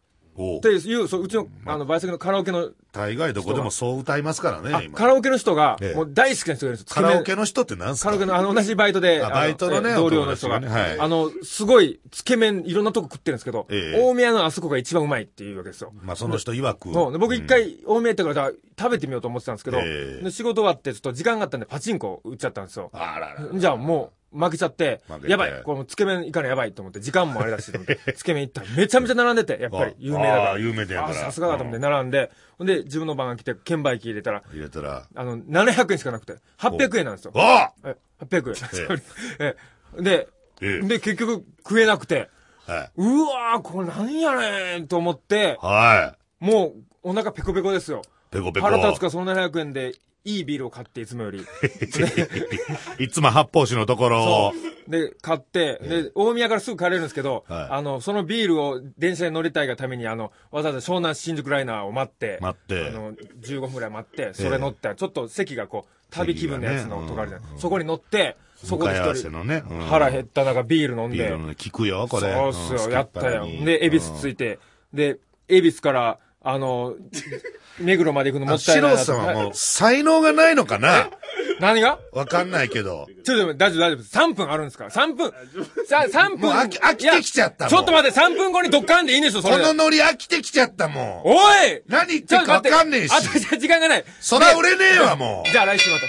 Speaker 5: っていう、そううちの、あ。の、バイセクのカラオケの、
Speaker 2: 大概どこでもそう歌いますから
Speaker 5: あ
Speaker 2: ね、今。
Speaker 5: カラオケの人が
Speaker 2: ええ、
Speaker 5: もう大好きな人がいるんです
Speaker 2: カラオケ
Speaker 5: の
Speaker 2: の人って何すか？
Speaker 5: カラオケの、あの、同じバイトで、
Speaker 2: あバイトのね
Speaker 5: ええ同僚の人が、あの、すごい、つけ麺、いろんなとこ食ってるんですけど、
Speaker 2: ええ。
Speaker 5: 大宮のあそこが一番うまいっていうわけですよ。
Speaker 2: まあその人曰く。
Speaker 5: 僕一回、大宮行ってからだ食べてみようと思ってたんですけど、仕事終わってちょっと時間があったんでパチンコ打っちゃったんですよ。
Speaker 2: あらら。
Speaker 5: じゃあもう負けちゃってやばい、このつけ麺行かないやばいと思って、時間もあれだし つけ麺行ったらめちゃめちゃ並んでて、やっぱり有名だから。
Speaker 2: ああ有名だから
Speaker 5: あさすがだと思って並んで、ほんで自分の番が来て、券売機入れたら、
Speaker 2: 入れたら。
Speaker 5: あの、700円しかなくて、800円なんですよ。
Speaker 2: あ
Speaker 5: え、800円。えで、
Speaker 2: ええ
Speaker 5: で、結局食えなくて、
Speaker 2: は
Speaker 5: うわー、これなんやねんと思って
Speaker 2: い。、は
Speaker 5: もうお腹ペコペコですよ。
Speaker 2: い。ペコペコ。
Speaker 5: 腹立つかその700円でいいビールを買っていつもより。
Speaker 2: いつも発泡酒のところを。
Speaker 5: で、買って、で、大宮からすぐ帰れるんですけど、
Speaker 2: はい。
Speaker 5: あの、そのビールを電車に乗りたいがために、あの、わざわざ湘南新宿ライナーを待って、
Speaker 2: 待って。
Speaker 5: あの、15分ぐらい待って、それ乗って、ちょっと席がこう、旅気分のやつのとこあるじゃない、そこに乗って、そこで一人、
Speaker 2: ね。うん。
Speaker 5: 腹減った中ビール飲んで、
Speaker 2: ビールのね聞くよ、これ。
Speaker 5: そうっすよ、やったよ。
Speaker 2: ん
Speaker 5: で、恵比寿着いて、で、恵比寿から、あの、目黒まで行くのも
Speaker 2: あ
Speaker 5: ったいないなと
Speaker 2: シロさんはもう才能がないのかな？
Speaker 5: 何が？
Speaker 2: わかんないけど。
Speaker 5: ちょっと大丈夫、大丈夫。3分あるんですから。3分。さ、3分。
Speaker 2: もう飽き飽きてきちゃった
Speaker 5: ちょっと待って、3分後にドッカンでいいんですよ、それで。
Speaker 2: このノリ飽きてきちゃったもん。
Speaker 5: おい
Speaker 2: 何言ってるかわかんねえし
Speaker 5: あとじゃ時間がない。
Speaker 2: そら売れねえわ、もう。
Speaker 5: じゃあ来週また。